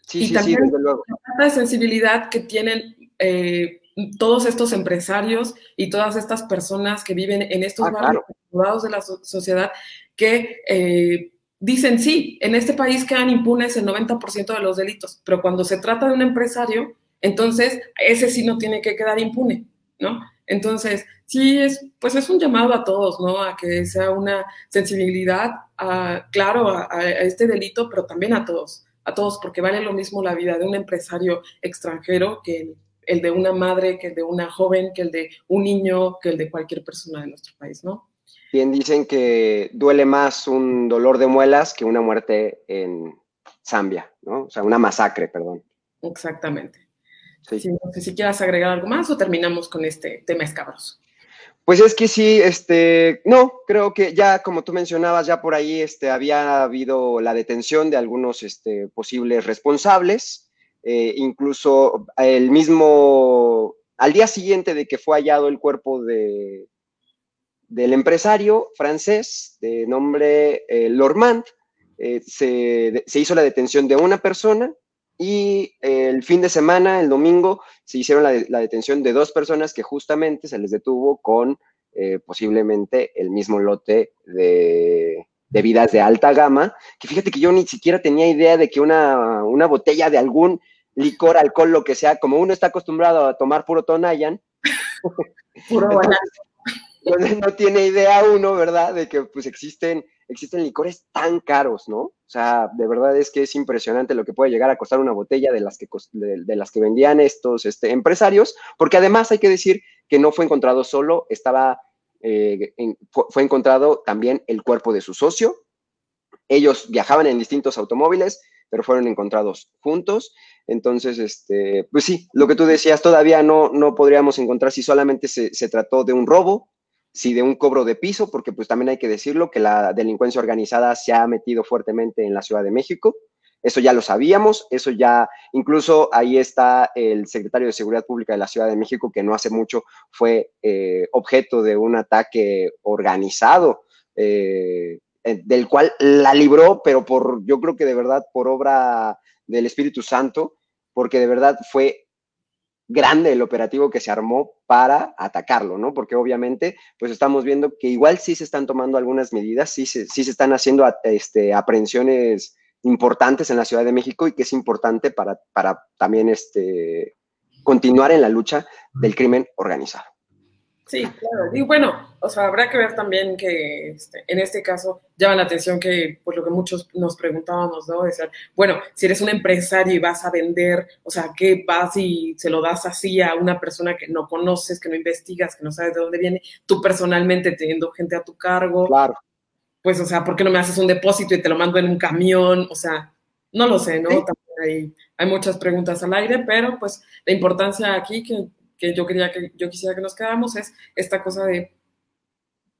[SPEAKER 2] Sí, y también la sensibilidad que tienen eh, todos estos empresarios y todas estas personas que viven en estos
[SPEAKER 1] ah,
[SPEAKER 2] barrios de la sociedad que eh, dicen, sí, en este país quedan impunes el 90% de los delitos, pero cuando se trata de un empresario, entonces ese sí no tiene que quedar impune, ¿no? Entonces, sí, es, pues es un llamado a todos, ¿no? A que sea una sensibilidad, a, claro, a este delito, pero también a todos a todos, porque vale lo mismo la vida de un empresario extranjero que el, de una madre, que el de una joven, que el de un niño, que el de cualquier persona de nuestro país, ¿no?
[SPEAKER 1] Bien dicen que duele más un dolor de muelas que una muerte en Zambia, ¿no? O sea, una masacre, perdón.
[SPEAKER 2] Exactamente. Sí. no sé si quieras agregar algo más o terminamos con este tema escabroso.
[SPEAKER 1] Pues es que sí, este, no, creo que ya como tú mencionabas, ya por ahí este, había habido la detención de algunos este, posibles responsables, eh, incluso el mismo, al día siguiente de que fue hallado el cuerpo de, del empresario francés de nombre eh, Lormand, eh, se, se hizo la detención de una persona y el fin de semana, el domingo, se hicieron la, detención de dos personas que justamente se les detuvo con eh, posiblemente el mismo lote de bebidas de alta gama, que fíjate que yo ni siquiera tenía idea de que una, una botella de algún licor, alcohol, lo que sea, como uno está acostumbrado a tomar puro Tonayan, puro no tiene idea uno, ¿verdad? De que pues existen, existen licores tan caros, ¿no? O sea, de verdad es que es impresionante lo que puede llegar a costar una botella de las que, de, las que vendían estos este, empresarios, porque además hay que decir que no fue encontrado solo, estaba, eh, fue, encontrado también el cuerpo de su socio. Ellos viajaban en distintos automóviles, pero fueron encontrados juntos. Entonces, este, pues sí, lo que tú decías, todavía no, no podríamos encontrar si solamente se, se trató de un robo, si de un cobro de piso, porque pues también hay que decirlo que la delincuencia organizada se ha metido fuertemente en la Ciudad de México. Eso ya lo sabíamos, eso ya, incluso ahí está el secretario de Seguridad Pública de la Ciudad de México, que no hace mucho fue eh, objeto de un ataque organizado, eh, del cual la libró, pero por, yo creo que de verdad por obra del Espíritu Santo, porque de verdad fue grande el operativo que se armó para atacarlo, ¿no? Porque obviamente, pues estamos viendo que igual sí se están tomando algunas medidas, sí se, sí se están haciendo este, aprehensiones importantes en la Ciudad de México y que es importante para, para también este, continuar en la lucha del crimen organizado.
[SPEAKER 2] Sí, claro. Y bueno, o sea, habrá que ver también que este, en este caso llama la atención que, pues lo que muchos nos preguntábamos, ¿no? Decir, bueno, si eres un empresario y vas a vender, o sea, ¿qué vas y se lo das así a una persona que no conoces, que no investigas, que no sabes de dónde viene, tú personalmente teniendo gente a tu cargo?
[SPEAKER 1] Claro.
[SPEAKER 2] Pues, o sea, ¿por qué no me haces un depósito y te lo mando en un camión? O sea, no lo sé, ¿no? También hay, hay muchas preguntas al aire, pero pues la importancia aquí que que yo quería que yo quisiera que nos quedáramos es esta cosa de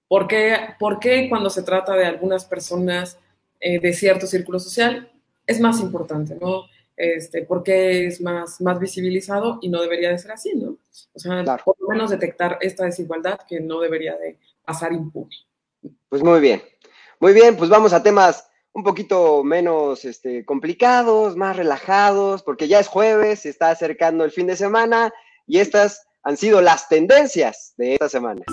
[SPEAKER 2] por qué, por qué cuando se trata de algunas personas eh, de cierto círculo social es más importante, ¿no? Este, por qué es más, más visibilizado y no debería de ser así, ¿no? O sea, por lo menos detectar esta desigualdad que no debería de pasar impune.
[SPEAKER 1] Pues muy bien, muy bien, pues vamos a temas un poquito menos este, complicados, más relajados, porque ya es jueves, se está acercando el fin de semana y estas han sido las tendencias de esta semana.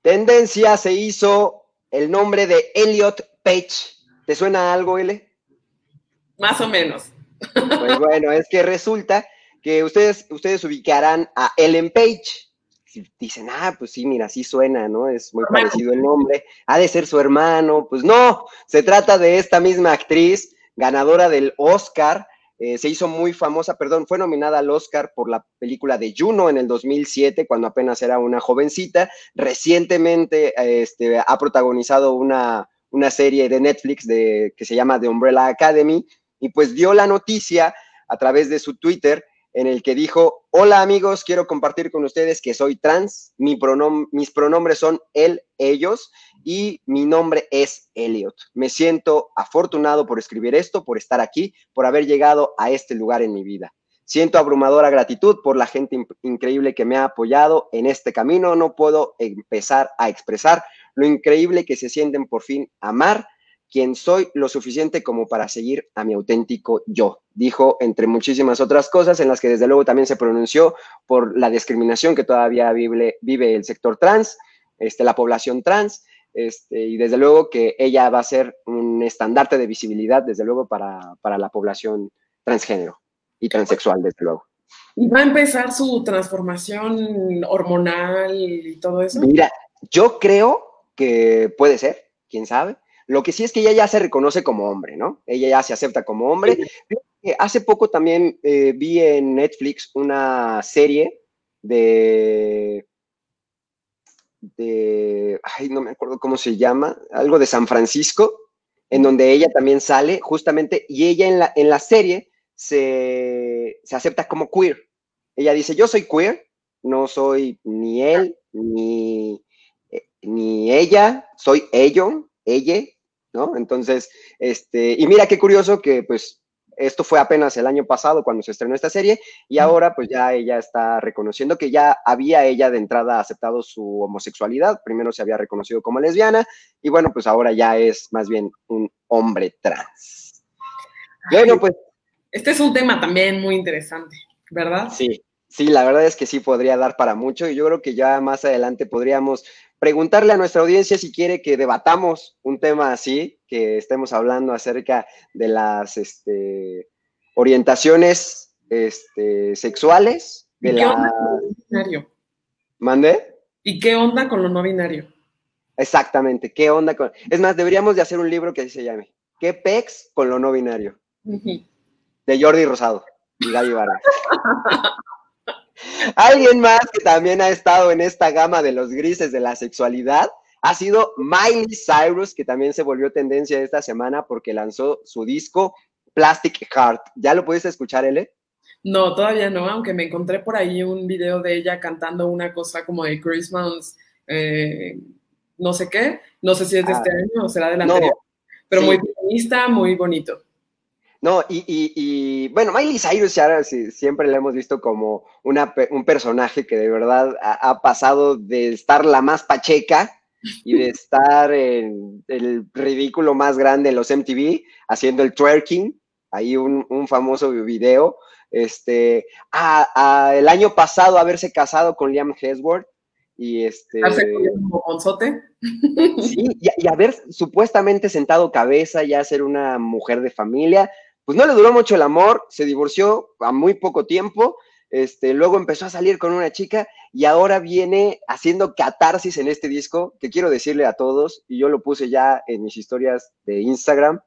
[SPEAKER 1] Tendencia se hizo el nombre de Elliot Page. ¿Te suena algo, L?
[SPEAKER 2] Más o menos.
[SPEAKER 1] Pues bueno, es que resulta que ustedes, ustedes ubicarán a Ellen Page dicen, ah, pues sí, mira, sí suena, ¿no? Es muy parecido el nombre, ha de ser su hermano, pues no, se trata de esta misma actriz, ganadora del Oscar, eh, se hizo muy famosa, perdón, fue nominada al Oscar por la película de Juno en el 2007, cuando apenas era una jovencita, recientemente este, ha protagonizado una, una serie de Netflix de, que se llama The Umbrella Academy, y pues dio la noticia a través de su Twitter en el que dijo, hola amigos, quiero compartir con ustedes que soy trans, mis pronombres son él, ellos, y mi nombre es Elliot. Me siento afortunado por escribir esto, por estar aquí, por haber llegado a este lugar en mi vida. Siento abrumadora gratitud por la gente increíble que me ha apoyado en este camino. No puedo empezar a expresar lo increíble que se sienten por fin amar quien soy lo suficiente como para seguir a mi auténtico yo. Dijo, entre muchísimas otras cosas, en las que desde luego también se pronunció por la discriminación que todavía vive, vive el sector trans, este, la población trans, este, y desde luego que ella va a ser un estandarte de visibilidad, desde luego, para, para la población transgénero y transexual, desde luego.
[SPEAKER 2] ¿Y va a empezar su transformación hormonal y todo eso?
[SPEAKER 1] Mira, yo creo que puede ser, quién sabe. Lo que sí es que ella ya se reconoce como hombre, ¿no? Ella ya se acepta como hombre. Hace poco también eh, vi en Netflix una serie de, de, ay, no me acuerdo cómo se llama, algo de San Francisco, en donde ella también sale justamente, y ella en la, en la serie se, se acepta como queer. Ella dice, yo soy queer, no soy ni él, ni, eh, ni ella, soy ello, ella, ¿no? Entonces, este, y mira qué curioso que pues esto fue apenas el año pasado cuando se estrenó esta serie y ahora pues ya ella está reconociendo que ya había ella de entrada aceptado su homosexualidad, primero se había reconocido como lesbiana y bueno, pues ahora ya es más bien un hombre trans.
[SPEAKER 2] Bueno, pues... Este es un tema también muy interesante, ¿verdad?
[SPEAKER 1] Sí, sí, la verdad es que sí podría dar para mucho y yo creo que ya más adelante podríamos preguntarle a nuestra audiencia si quiere que debatamos un tema así, que estemos hablando acerca de las este, orientaciones este, sexuales. De
[SPEAKER 2] ¿Y qué onda con lo no binario?
[SPEAKER 1] ¿Mande?
[SPEAKER 2] ¿Y qué onda con lo no binario?
[SPEAKER 1] Exactamente, ¿qué onda con...? Es más, deberíamos de hacer un libro que así se llame. ¿Qué pex con lo no binario? De Jordi Rosado y Gaby Vargas. Alguien más que también ha estado en esta gama de los grises de la sexualidad ha sido Miley Cyrus, que también se volvió tendencia esta semana porque lanzó su disco Plastic Heart. ¿Ya lo pudiste escuchar, Ele?
[SPEAKER 2] No, todavía no, aunque me encontré por ahí un video de ella cantando una cosa como de Christmas, eh, no sé qué, no sé si es de este ah. año o será del anterior, pero muy feminista, muy bonito.
[SPEAKER 1] No, y, bueno, Miley Cyrus ya siempre la hemos visto como una, un personaje que de verdad ha, pasado de estar la más pacheca y de estar en el ridículo más grande en los MTV, haciendo el twerking, ahí un, famoso video, este, a, el año pasado haberse casado con Liam Hemsworth, y este sí y, y, haber supuestamente sentado cabeza ya ser una mujer de familia pues no le duró mucho el amor, se divorció a muy poco tiempo, este, luego empezó a salir con una chica y ahora viene haciendo catarsis en este disco, que quiero decirle a todos, y yo lo puse ya en mis historias de Instagram,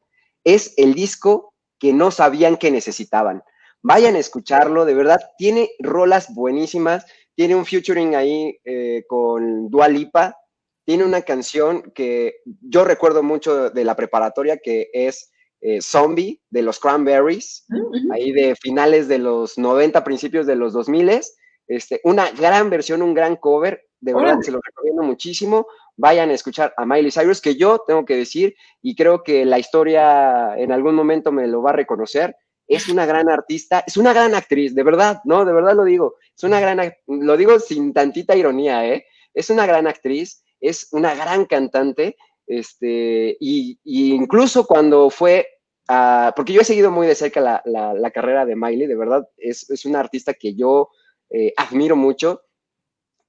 [SPEAKER 1] es el disco que no sabían que necesitaban. Vayan a escucharlo, de verdad, tiene rolas buenísimas, tiene un featuring ahí eh, con Dua Lipa, tiene una canción que yo recuerdo mucho de la preparatoria que es eh, Zombie de los Cranberries, mm, ahí de finales de los 90, principios de los 2000, este, una gran versión, un gran cover, de verdad se lo recomiendo muchísimo. Vayan a escuchar a Miley Cyrus, que yo tengo que decir, y creo que la historia en algún momento me lo va a reconocer, es una gran artista, es una gran actriz, de verdad, no, de verdad lo digo, es una gran, lo digo sin tantita ironía, ¿eh? Es una gran actriz, es una gran cantante, este, y, incluso cuando fue, porque yo he seguido muy de cerca la, carrera de Miley, de verdad, es, es una artista que yo eh, admiro mucho.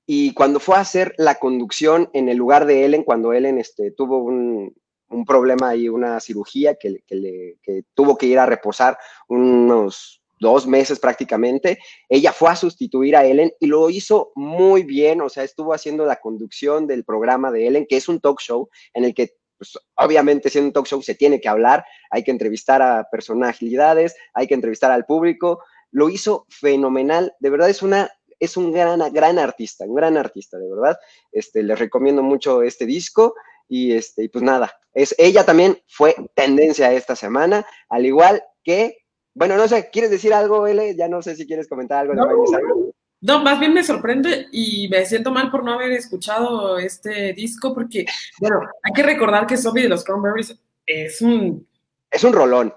[SPEAKER 1] Y cuando fue a hacer la conducción en el lugar de Ellen, cuando Ellen este, tuvo un, un problema y una cirugía que, que, le, que tuvo que ir a reposar unos dos meses prácticamente, ella fue a sustituir a Ellen y lo hizo muy bien, o sea, estuvo haciendo la conducción del programa de Ellen, que es un talk show en el que pues, obviamente siendo un talk show se tiene que hablar, hay que entrevistar a personalidades, hay que entrevistar al público, lo hizo fenomenal, de verdad es una es un gran, gran artista, un gran artista, de verdad. Este, les recomiendo mucho este disco y este, pues nada, es, ella también fue tendencia esta semana, al igual que bueno, no sé, ¿quieres decir algo, L? Ya no sé si quieres comentar algo de
[SPEAKER 2] no, más bien me sorprende y me siento mal por no haber escuchado este disco porque, bueno, hay que recordar que Zombie de los Cranberries es un...
[SPEAKER 1] Es un rolón.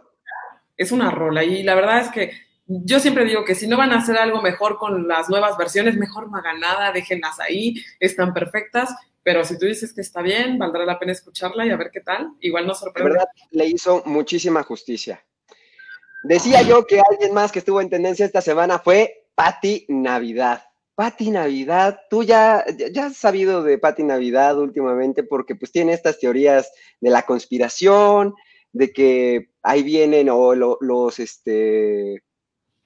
[SPEAKER 2] Es una rola y la verdad es que yo siempre digo que si no van a hacer algo mejor con las nuevas versiones, mejor no hagan nada, déjenlas ahí, están perfectas, pero si tú dices que está bien, valdrá la pena escucharla y a ver qué tal, igual nos sorprende.
[SPEAKER 1] La verdad, le hizo muchísima justicia. Decía yo que alguien más que estuvo en tendencia esta semana fue Patti Navidad. Patti Navidad, tú ya, ya has sabido de Patti Navidad últimamente porque pues tiene estas teorías de la conspiración, de que ahí vienen o los, este,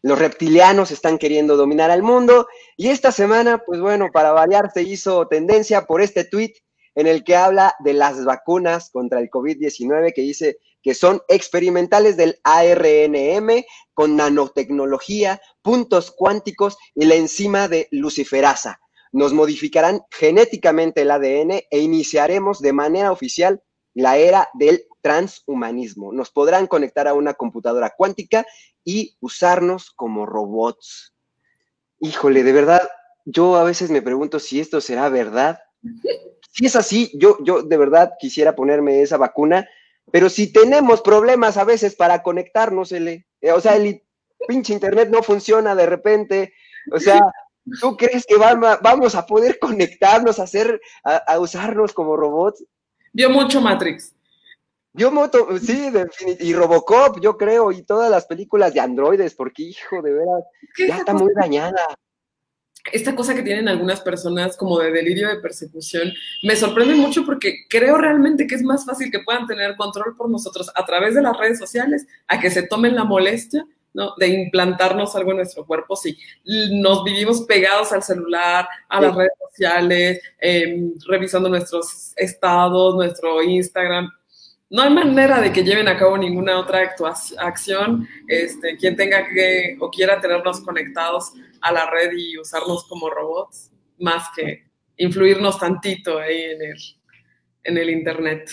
[SPEAKER 1] los reptilianos están queriendo dominar al mundo. Y esta semana, pues bueno, para variar, se hizo tendencia por este tweet en el que habla de las vacunas contra el COVID-19, que dice que son experimentales del ARNM con nanotecnología, puntos cuánticos y la enzima de luciferasa. Nos modificarán genéticamente el ADN e iniciaremos de manera oficial la era del transhumanismo. Nos podrán conectar a una computadora cuántica y usarnos como robots. Híjole, de verdad, yo a veces me pregunto si esto será verdad si es así, yo, yo de verdad quisiera ponerme esa vacuna, pero si tenemos problemas a veces para conectarnos, eh, o sea, el pinche internet no funciona de repente, o sea, ¿tú crees que vamos a poder conectarnos, a hacer, a, usarnos como robots?
[SPEAKER 2] Vio mucho Matrix.
[SPEAKER 1] Vio moto, sí, y Robocop, yo creo, y todas las películas de androides, porque hijo, de veras, ya está muy dañada
[SPEAKER 2] esta cosa que tienen algunas personas como de delirio de persecución me sorprende mucho porque creo realmente que es más fácil que puedan tener control por nosotros a través de las redes sociales a que se tomen la molestia ¿no? de implantarnos algo en nuestro cuerpo si nos vivimos pegados al celular, a las redes sociales, em, revisando nuestros estados, nuestro Instagram no hay manera de que lleven a cabo ninguna otra acción. Este, quien tenga que o quiera tenernos conectados a la red y usarnos como robots, más que influirnos tantito ahí en el, en el Internet.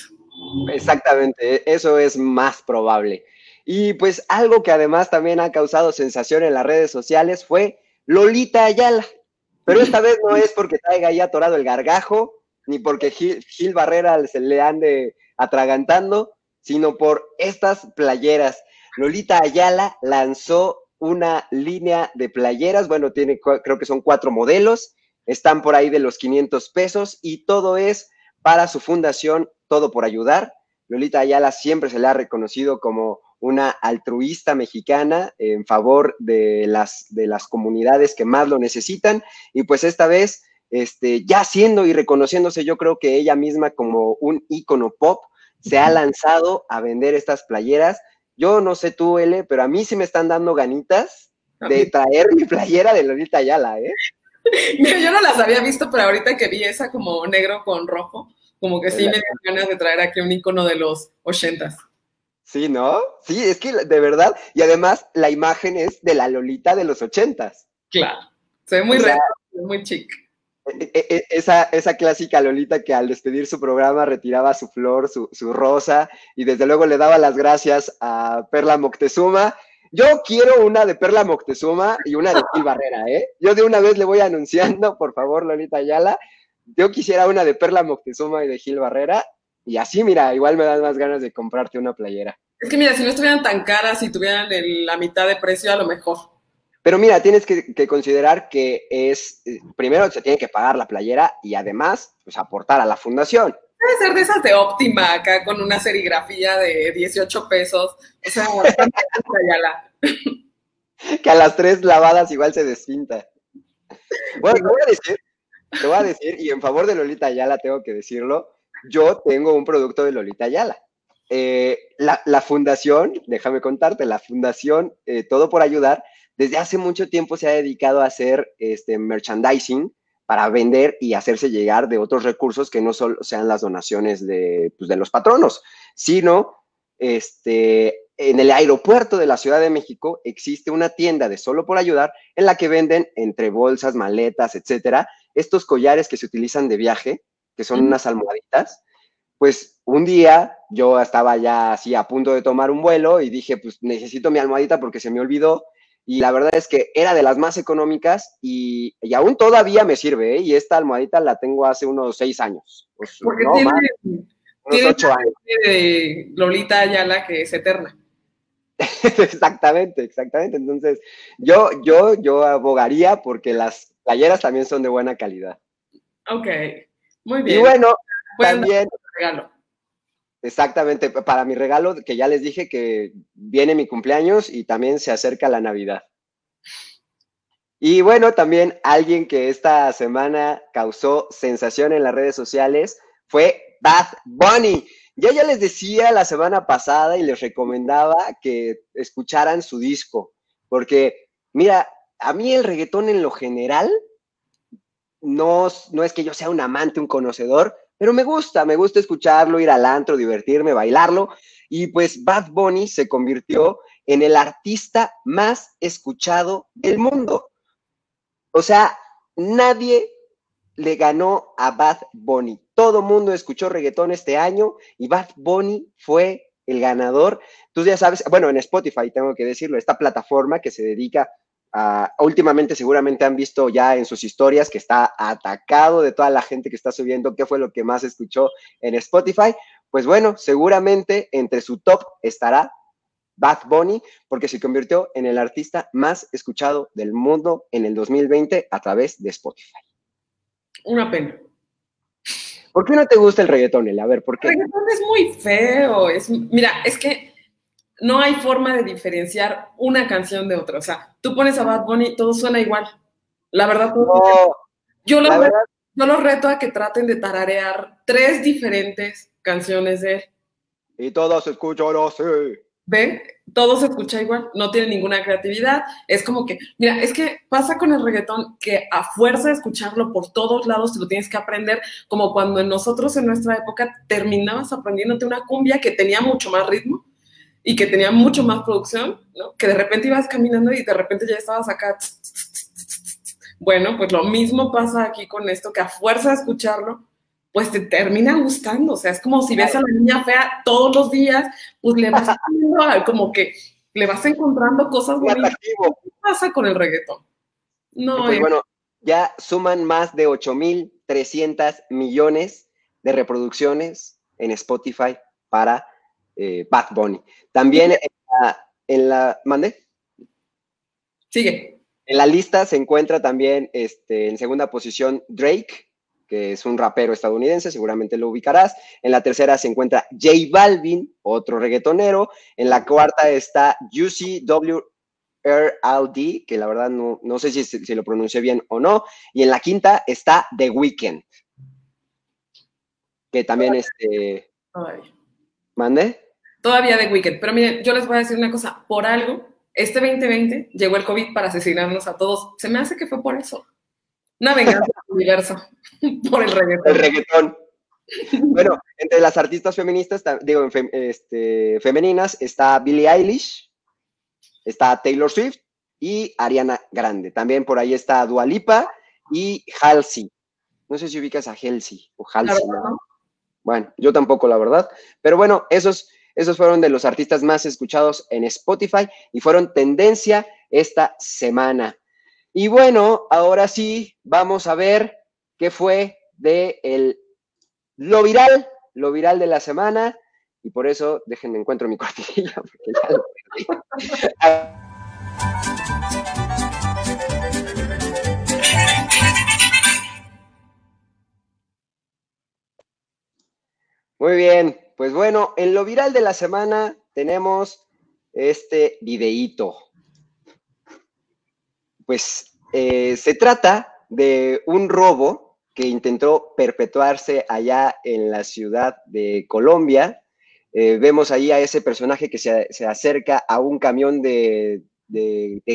[SPEAKER 1] Exactamente, e-, eso es más probable. Y pues algo que además también ha causado sensación en las redes sociales fue Lolita Ayala. Pero esta vez no es porque traiga ahí atorado el gargajo, ni porque Gil, Gil Barrera se le ande atragantando, sino por estas playeras. Lolita Ayala lanzó una línea de playeras, bueno, tiene, creo que son cuatro modelos, están por ahí de los 500 pesos y todo es para su fundación, todo por ayudar. Lolita Ayala siempre se le ha reconocido como una altruista mexicana en favor de las, de las comunidades que más lo necesitan. Y pues esta vez, este, ya siendo y reconociéndose, yo creo que ella misma como un ícono pop, se ha lanzado a vender estas playeras. Yo no sé tú, L, pero a mí sí me están dando ganitas de traer mi playera de Lolita Ayala, ¿eh?
[SPEAKER 2] Mira, yo no las había visto, pero ahorita que vi esa como negro con rojo, como que sí me dio ganas de traer aquí un icono de los ochentas.
[SPEAKER 1] Sí, ¿no? Sí, es que de verdad, y además la imagen es de la Lolita de los ochentas.
[SPEAKER 2] Claro, se ve muy real, muy chic.
[SPEAKER 1] E, e, e, esa, esa clásica Lolita que al despedir su programa retiraba su flor, su, su rosa, y desde luego le daba las gracias a Perla Moctezuma. Yo quiero una de Perla Moctezuma y una de Gil Barrera, ¿eh? Yo de una vez le voy anunciando, por favor, Lolita Ayala, yo quisiera una de Perla Moctezuma y de Gil Barrera, y así, mira, igual me dan más ganas de comprarte una playera.
[SPEAKER 2] Es que mira, si no estuvieran tan caras y tuvieran la mitad de precio, a lo mejor.
[SPEAKER 1] Pero mira, tienes que, considerar que es, eh, primero se tiene que pagar la playera y además, pues aportar a la fundación.
[SPEAKER 2] Debe ser de esas de óptima acá con una serigrafía de 18 pesos. O sea,
[SPEAKER 1] que a las tres lavadas igual se desfinta. Bueno, te voy a decir te voy a decir, y en favor de Lolita Ayala tengo que decirlo, yo tengo un producto de Lolita Ayala. Eh, la, fundación, déjame contarte, la fundación eh, Todo por Ayudar, desde hace mucho tiempo se ha dedicado a hacer este, merchandising para vender y hacerse llegar de otros recursos que no solo sean las donaciones de, pues, de los patronos, sino este, en el aeropuerto de la Ciudad de México existe una tienda de solo por ayudar en la que venden entre bolsas, maletas, etcétera, estos collares que se utilizan de viaje, que son unas almohaditas, pues un día yo estaba ya así a punto de tomar un vuelo y dije, pues necesito mi almohadita porque se me olvidó. Y la verdad es que era de las más económicas y, aún todavía me sirve, ¿eh? Y esta almohadita la tengo hace unos seis años.
[SPEAKER 2] Pues, porque tiene, unos ocho años. de Lolita Ayala que es eterna.
[SPEAKER 1] exactamente, exactamente. Entonces, yo, yo, yo abogaría porque las playeras también son de buena calidad.
[SPEAKER 2] Ok, muy bien.
[SPEAKER 1] Y bueno, también... Regalo. Exactamente, para mi regalo, que ya les dije que viene mi cumpleaños y también se acerca la Navidad. Y bueno, también alguien que esta semana causó sensación en las redes sociales fue Bad Bunny. Ya ya les decía la semana pasada y les recomendaba que escucharan su disco, porque mira, a mí el reggaetón en lo general no, no es que yo sea un amante, un conocedor, pero me gusta, me gusta escucharlo, ir al antro, divertirme, bailarlo. Y pues Bad Bunny se convirtió en el artista más escuchado del mundo. O sea, nadie le ganó a Bad Bunny. Todo mundo escuchó reggaetón este año y Bad Bunny fue el ganador. Tú ya sabes, bueno, en Spotify tengo que decirlo, esta plataforma que se dedica Ah, últimamente seguramente han visto ya en sus historias que está atacado de toda la gente que está subiendo qué fue lo que más escuchó en Spotify. Pues bueno, seguramente entre su top estará Bad Bunny, porque se convirtió en el artista más escuchado del mundo en el 2020 a través de Spotify.
[SPEAKER 2] Una pena.
[SPEAKER 1] ¿Por qué no te gusta el reggaetón, A ver, ¿por qué?
[SPEAKER 2] El reggaetón es muy feo. Es, mira, es que no hay forma de diferenciar una canción de otra. O sea, tú pones a Bad Bunny, todo suena igual. La verdad, yo, los yo reto a que traten de tararear tres diferentes canciones de él.
[SPEAKER 1] Y todos escuchan así.
[SPEAKER 2] ¿Ven? Todo se escucha igual, no tiene ninguna creatividad. Es como que, mira, es que pasa con el reggaetón que a fuerza de escucharlo por todos lados te lo tienes que aprender, como cuando nosotros en nuestra época terminabas aprendiéndote una cumbia que tenía mucho más ritmo y que tenía mucho más producción, ¿no? Que de repente ibas caminando y de repente ya estabas acá. Bueno, pues lo mismo pasa aquí con esto, que a fuerza de escucharlo, pues te termina gustando. O sea, es como si ves a la niña fea todos los días, pues le vas como que le vas encontrando cosas bonitas. ¿Qué pasa con el reggaetón?
[SPEAKER 1] No, pues bueno, ya suman más de 8.300 millones de reproducciones en Spotify para eh, Bad Bunny. También en la, ¿mande?
[SPEAKER 2] Sigue.
[SPEAKER 1] En la lista se encuentra también este, en segunda posición Drake, que es un rapero estadounidense, seguramente lo ubicarás. En la tercera se encuentra J Balvin, otro reggaetonero. En la cuarta está UCWRLD, que la verdad no, no sé si, si, lo pronuncié bien o no. Y en la quinta está The Weeknd, que también este... ¿Mande?
[SPEAKER 2] Todavía The Weeknd. Pero miren, yo les voy a decir una cosa. Por algo, este 2020 llegó el COVID para asesinarnos a todos. Se me hace que fue por eso. Una venganza del universo por el reggaetón.
[SPEAKER 1] El reggaetón. Bueno, entre las artistas feministas, digo, este, femeninas, está Billie Eilish, está Taylor Swift y Ariana Grande. También por ahí está Dua Lipa y Halsey. No sé si ubicas a Halsey o Halsey. ¿no? Bueno, yo tampoco, la verdad. Pero bueno, esos, esos fueron de los artistas más escuchados en Spotify y fueron tendencia esta semana. Y bueno, ahora sí, vamos a ver qué fue de el, lo viral, lo viral de la semana. Y por eso, déjenme encuentro mi lo Muy bien, pues bueno, en lo viral de la semana tenemos este videíto pues eh, se trata de un robo que intentó perpetuarse allá en la ciudad de Colombia. Eh, vemos ahí a ese personaje que se, acerca a un camión de,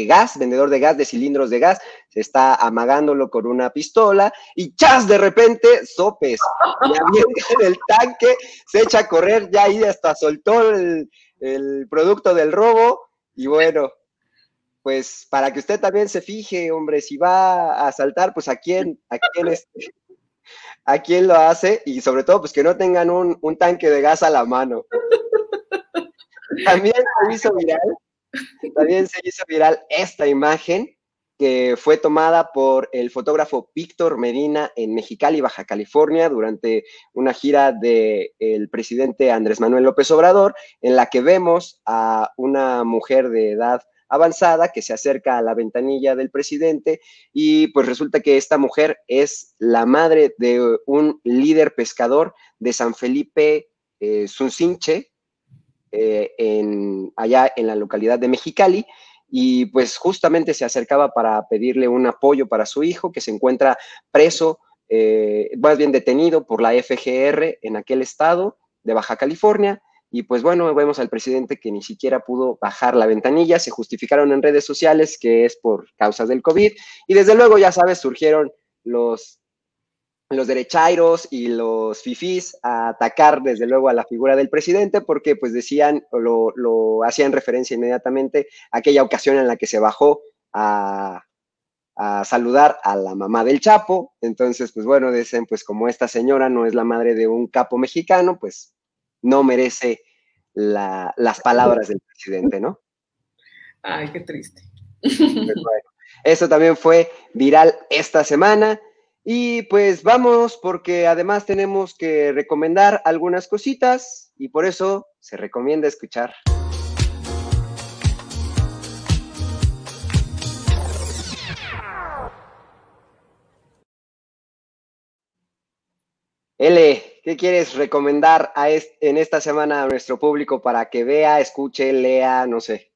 [SPEAKER 1] gas, vendedor de gas, de cilindros de gas, se está amagándolo con una pistola y ¡chas! De repente, sopes, y en el tanque, se echa a correr, ya ahí hasta soltó el, producto del robo y bueno, pues para que usted también se fije, hombre, si va a saltar, pues a quién, a quién, a quién lo hace y sobre todo, pues que no tengan un, un tanque de gas a la mano. También se hizo viral, también se hizo viral esta imagen que fue tomada por el fotógrafo Víctor Medina en Mexicali, Baja California, durante una gira del el presidente Andrés Manuel López Obrador, en la que vemos a una mujer de edad avanzada que se acerca a la ventanilla del presidente y pues resulta que esta mujer es la madre de un líder pescador de San Felipe eh, Suncinche, eh, allá en la localidad de Mexicali, y pues justamente se acercaba para pedirle un apoyo para su hijo que se encuentra preso, eh, más bien detenido por la FGR en aquel estado de Baja California y pues bueno, vemos al presidente que ni siquiera pudo bajar la ventanilla, se justificaron en redes sociales que es por causas del COVID. Y desde luego, ya sabes, surgieron los, los derechairos y los fifís a atacar desde luego a la figura del presidente porque pues decían o lo, lo hacían referencia inmediatamente a aquella ocasión en la que se bajó a, a saludar a la mamá del Chapo. Entonces, pues bueno, dicen, pues como esta señora no es la madre de un capo mexicano, pues no merece las palabras del presidente, ¿no?
[SPEAKER 2] Ay, qué triste.
[SPEAKER 1] Pues bueno, eso también fue viral esta semana. Y pues vamos, porque además tenemos que recomendar algunas cositas y por eso se recomienda escuchar. L, ¿Qué quieres recomendar en esta semana a nuestro público para que vea, escuche, lea, no sé?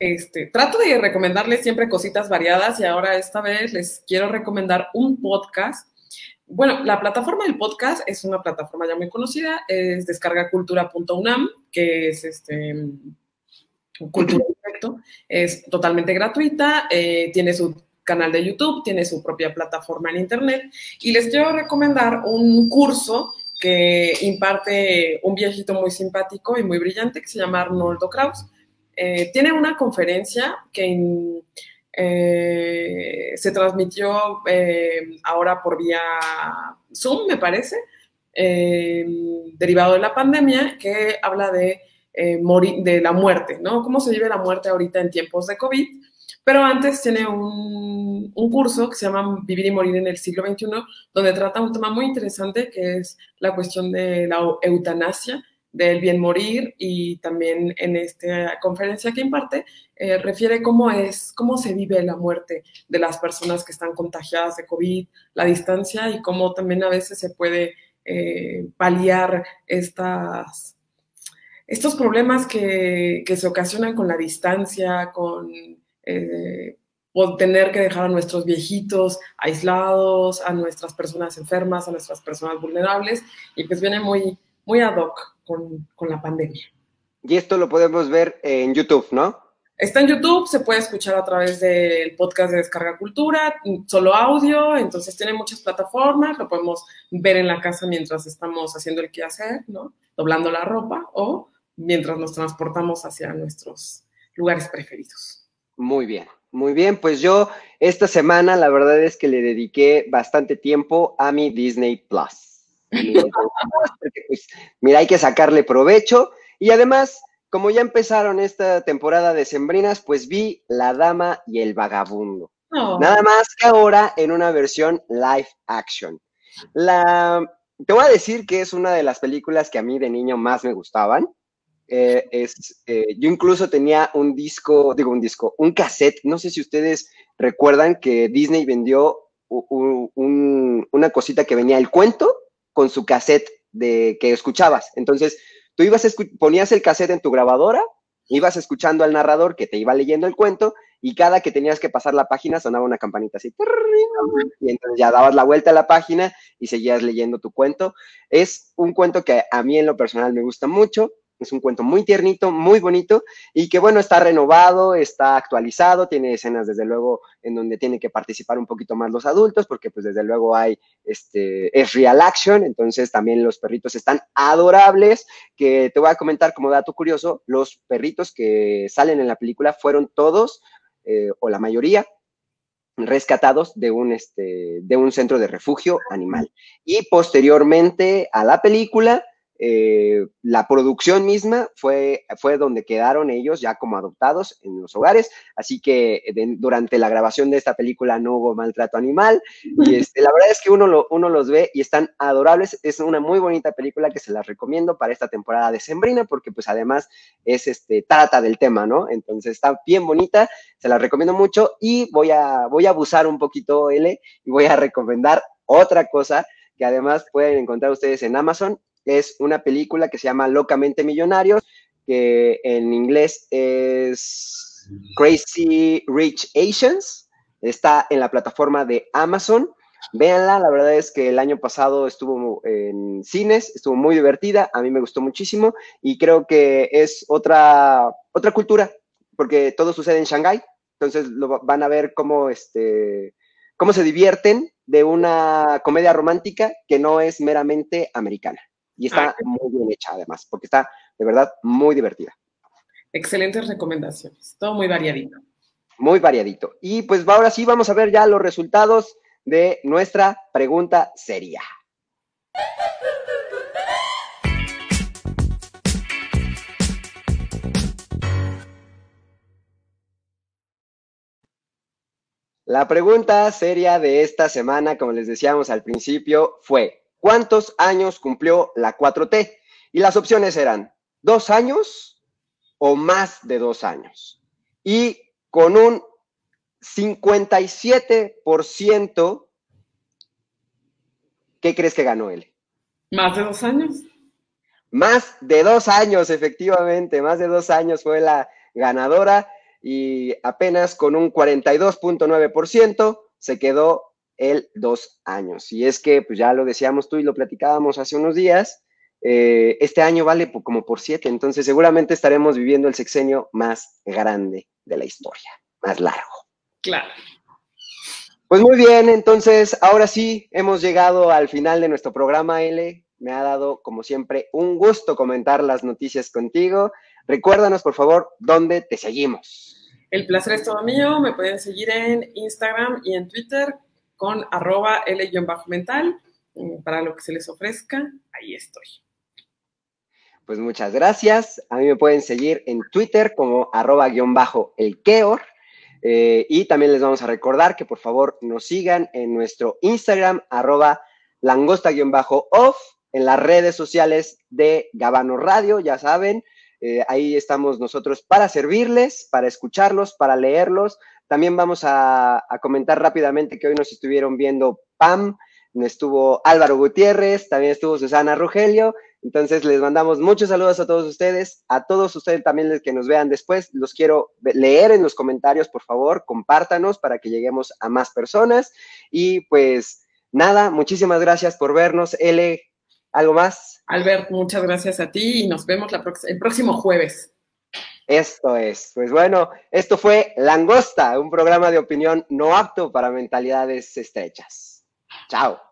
[SPEAKER 2] Este, trato de recomendarles siempre cositas variadas y ahora esta vez les quiero recomendar un podcast. Bueno, la plataforma del podcast es una plataforma ya muy conocida, es descargacultura.unam, que es este cultura directo, es totalmente gratuita, eh, tiene su canal de YouTube, tiene su propia plataforma en internet y les quiero recomendar un curso que imparte un viejito muy simpático y muy brillante que se llama Arnoldo Kraus. Eh, tiene una conferencia que eh, se transmitió eh, ahora por vía Zoom, me parece, derivado de la pandemia, que habla de, de la muerte, ¿no? Cómo se vive la muerte ahorita en tiempos de COVID. Pero antes tiene un, un, curso que se llama Vivir y Morir en el siglo XXI, donde trata un tema muy interesante que es la cuestión de la eutanasia del bien morir y también en esta conferencia que imparte eh, refiere cómo es, cómo se vive la muerte de las personas que están contagiadas de COVID, la distancia y cómo también a veces se puede eh, paliar estas, estos problemas que, se ocasionan con la distancia, con eh, tener que dejar a nuestros viejitos aislados, a nuestras personas enfermas, a nuestras personas vulnerables, y pues viene muy, muy ad hoc con, con la pandemia.
[SPEAKER 1] Y esto lo podemos ver en YouTube, ¿no?
[SPEAKER 2] Está en YouTube, se puede escuchar a través del podcast de Descarga Cultura, solo audio, entonces tiene muchas plataformas, lo podemos ver en la casa mientras estamos haciendo el quehacer, ¿no? Doblando la ropa o mientras nos transportamos hacia nuestros lugares preferidos.
[SPEAKER 1] Muy bien. Muy bien, pues yo esta semana la verdad es que le dediqué bastante tiempo a mi Disney Plus. Pues, mira, hay que sacarle provecho y además, como ya empezaron esta temporada de Sembrinas, pues vi La Dama y el Vagabundo. Nada más que ahora en una versión live action. La, te voy a decir que es una de las películas que a mí de niño más me gustaban. Eh, es, eh, yo incluso tenía un disco, digo un disco, un cassette, no sé si ustedes recuerdan que Disney vendió una cosita que venía el cuento con su cassette de que escuchabas. Entonces, tú ibas, ponías el cassette en tu grabadora, ibas escuchando al narrador que te iba leyendo el cuento y cada que tenías que pasar la página sonaba una campanita así. Y entonces ya dabas la vuelta a la página y seguías leyendo tu cuento. Es un cuento que a mí en lo personal me gusta mucho. Es un cuento muy tiernito, muy bonito y que bueno, está renovado, está actualizado, tiene escenas desde luego en donde tienen que participar un poquito más los adultos porque pues desde luego hay, este, es real action, entonces también los perritos están adorables, que te voy a comentar como dato curioso, los perritos que salen en la película fueron todos eh, o la mayoría rescatados de un, este, de un centro de refugio animal. Y posteriormente a la película, eh, la producción misma fue, fue donde quedaron ellos ya como adoptados en los hogares, así que durante la grabación de esta película no hubo maltrato animal. Y este, la verdad es que uno, uno los ve y están adorables, es una muy bonita película que se las recomiendo para esta temporada de Sembrina porque pues además es este, trata del tema, ¿no? Entonces está bien bonita, se las recomiendo mucho. Y voy a, voy a abusar un poquito, L, y voy a recomendar otra cosa que además pueden encontrar ustedes en Amazon es una película que se llama Locamente Millonarios, que en inglés es Crazy Rich Asians. Está en la plataforma de Amazon. Véanla, la verdad es que el año pasado estuvo en cines, estuvo muy divertida, a mí me gustó muchísimo y creo que es otra, otra cultura, porque todo sucede en Shanghái, entonces lo, van a ver cómo, este, cómo se divierten de una comedia romántica que no es meramente americana. Y está muy bien hecha además, porque está de verdad muy divertida.
[SPEAKER 2] Excelentes recomendaciones, todo muy variadito.
[SPEAKER 1] Muy variadito. Y pues ahora sí vamos a ver ya los resultados de nuestra pregunta seria. La pregunta seria de esta semana, como les decíamos al principio, fue, ¿Cuántos años cumplió la 4T? Y las opciones eran dos años o más de dos años. Y con un 57%, ¿qué crees que ganó él?
[SPEAKER 2] ¿Más de dos años?
[SPEAKER 1] Más de dos años, efectivamente, más de dos años fue la ganadora y apenas con un 42.9% se quedó el dos años. Y es que, pues ya lo decíamos tú y lo platicábamos hace unos días, eh, este año vale como por siete, entonces seguramente estaremos viviendo el sexenio más grande de la historia, más largo.
[SPEAKER 2] Claro.
[SPEAKER 1] Pues muy bien, entonces ahora sí hemos llegado al final de nuestro programa, L. Me ha dado, como siempre, un gusto comentar las noticias contigo. Recuérdanos, por favor, dónde te seguimos.
[SPEAKER 2] El placer es todo mío. Me pueden seguir en Instagram y en Twitter con arroba L-mental. Mm, para lo que se les ofrezca, ahí estoy.
[SPEAKER 1] Pues muchas gracias. A mí me pueden seguir en Twitter como arroba guion bajo el Keor. Eh, y también les vamos a recordar que por favor nos sigan en nuestro Instagram arroba langosta guion bajo off en las redes sociales de Gabano Radio, ya saben. Eh, ahí estamos nosotros para servirles, para escucharlos, para leerlos. También vamos a, comentar rápidamente que hoy nos estuvieron viendo Pam, estuvo Álvaro Gutiérrez, también estuvo Susana Rogelio. Entonces les mandamos muchos saludos a todos ustedes, a todos ustedes también los que nos vean después. Los quiero leer en los comentarios, por favor, compártanos para que lleguemos a más personas. Y pues nada, muchísimas gracias por vernos. L, ¿algo más?
[SPEAKER 2] Albert, muchas gracias a ti y nos vemos el próximo jueves.
[SPEAKER 1] Esto es, pues bueno, esto fue Langosta, un programa de opinión no apto para mentalidades estrechas. Chao.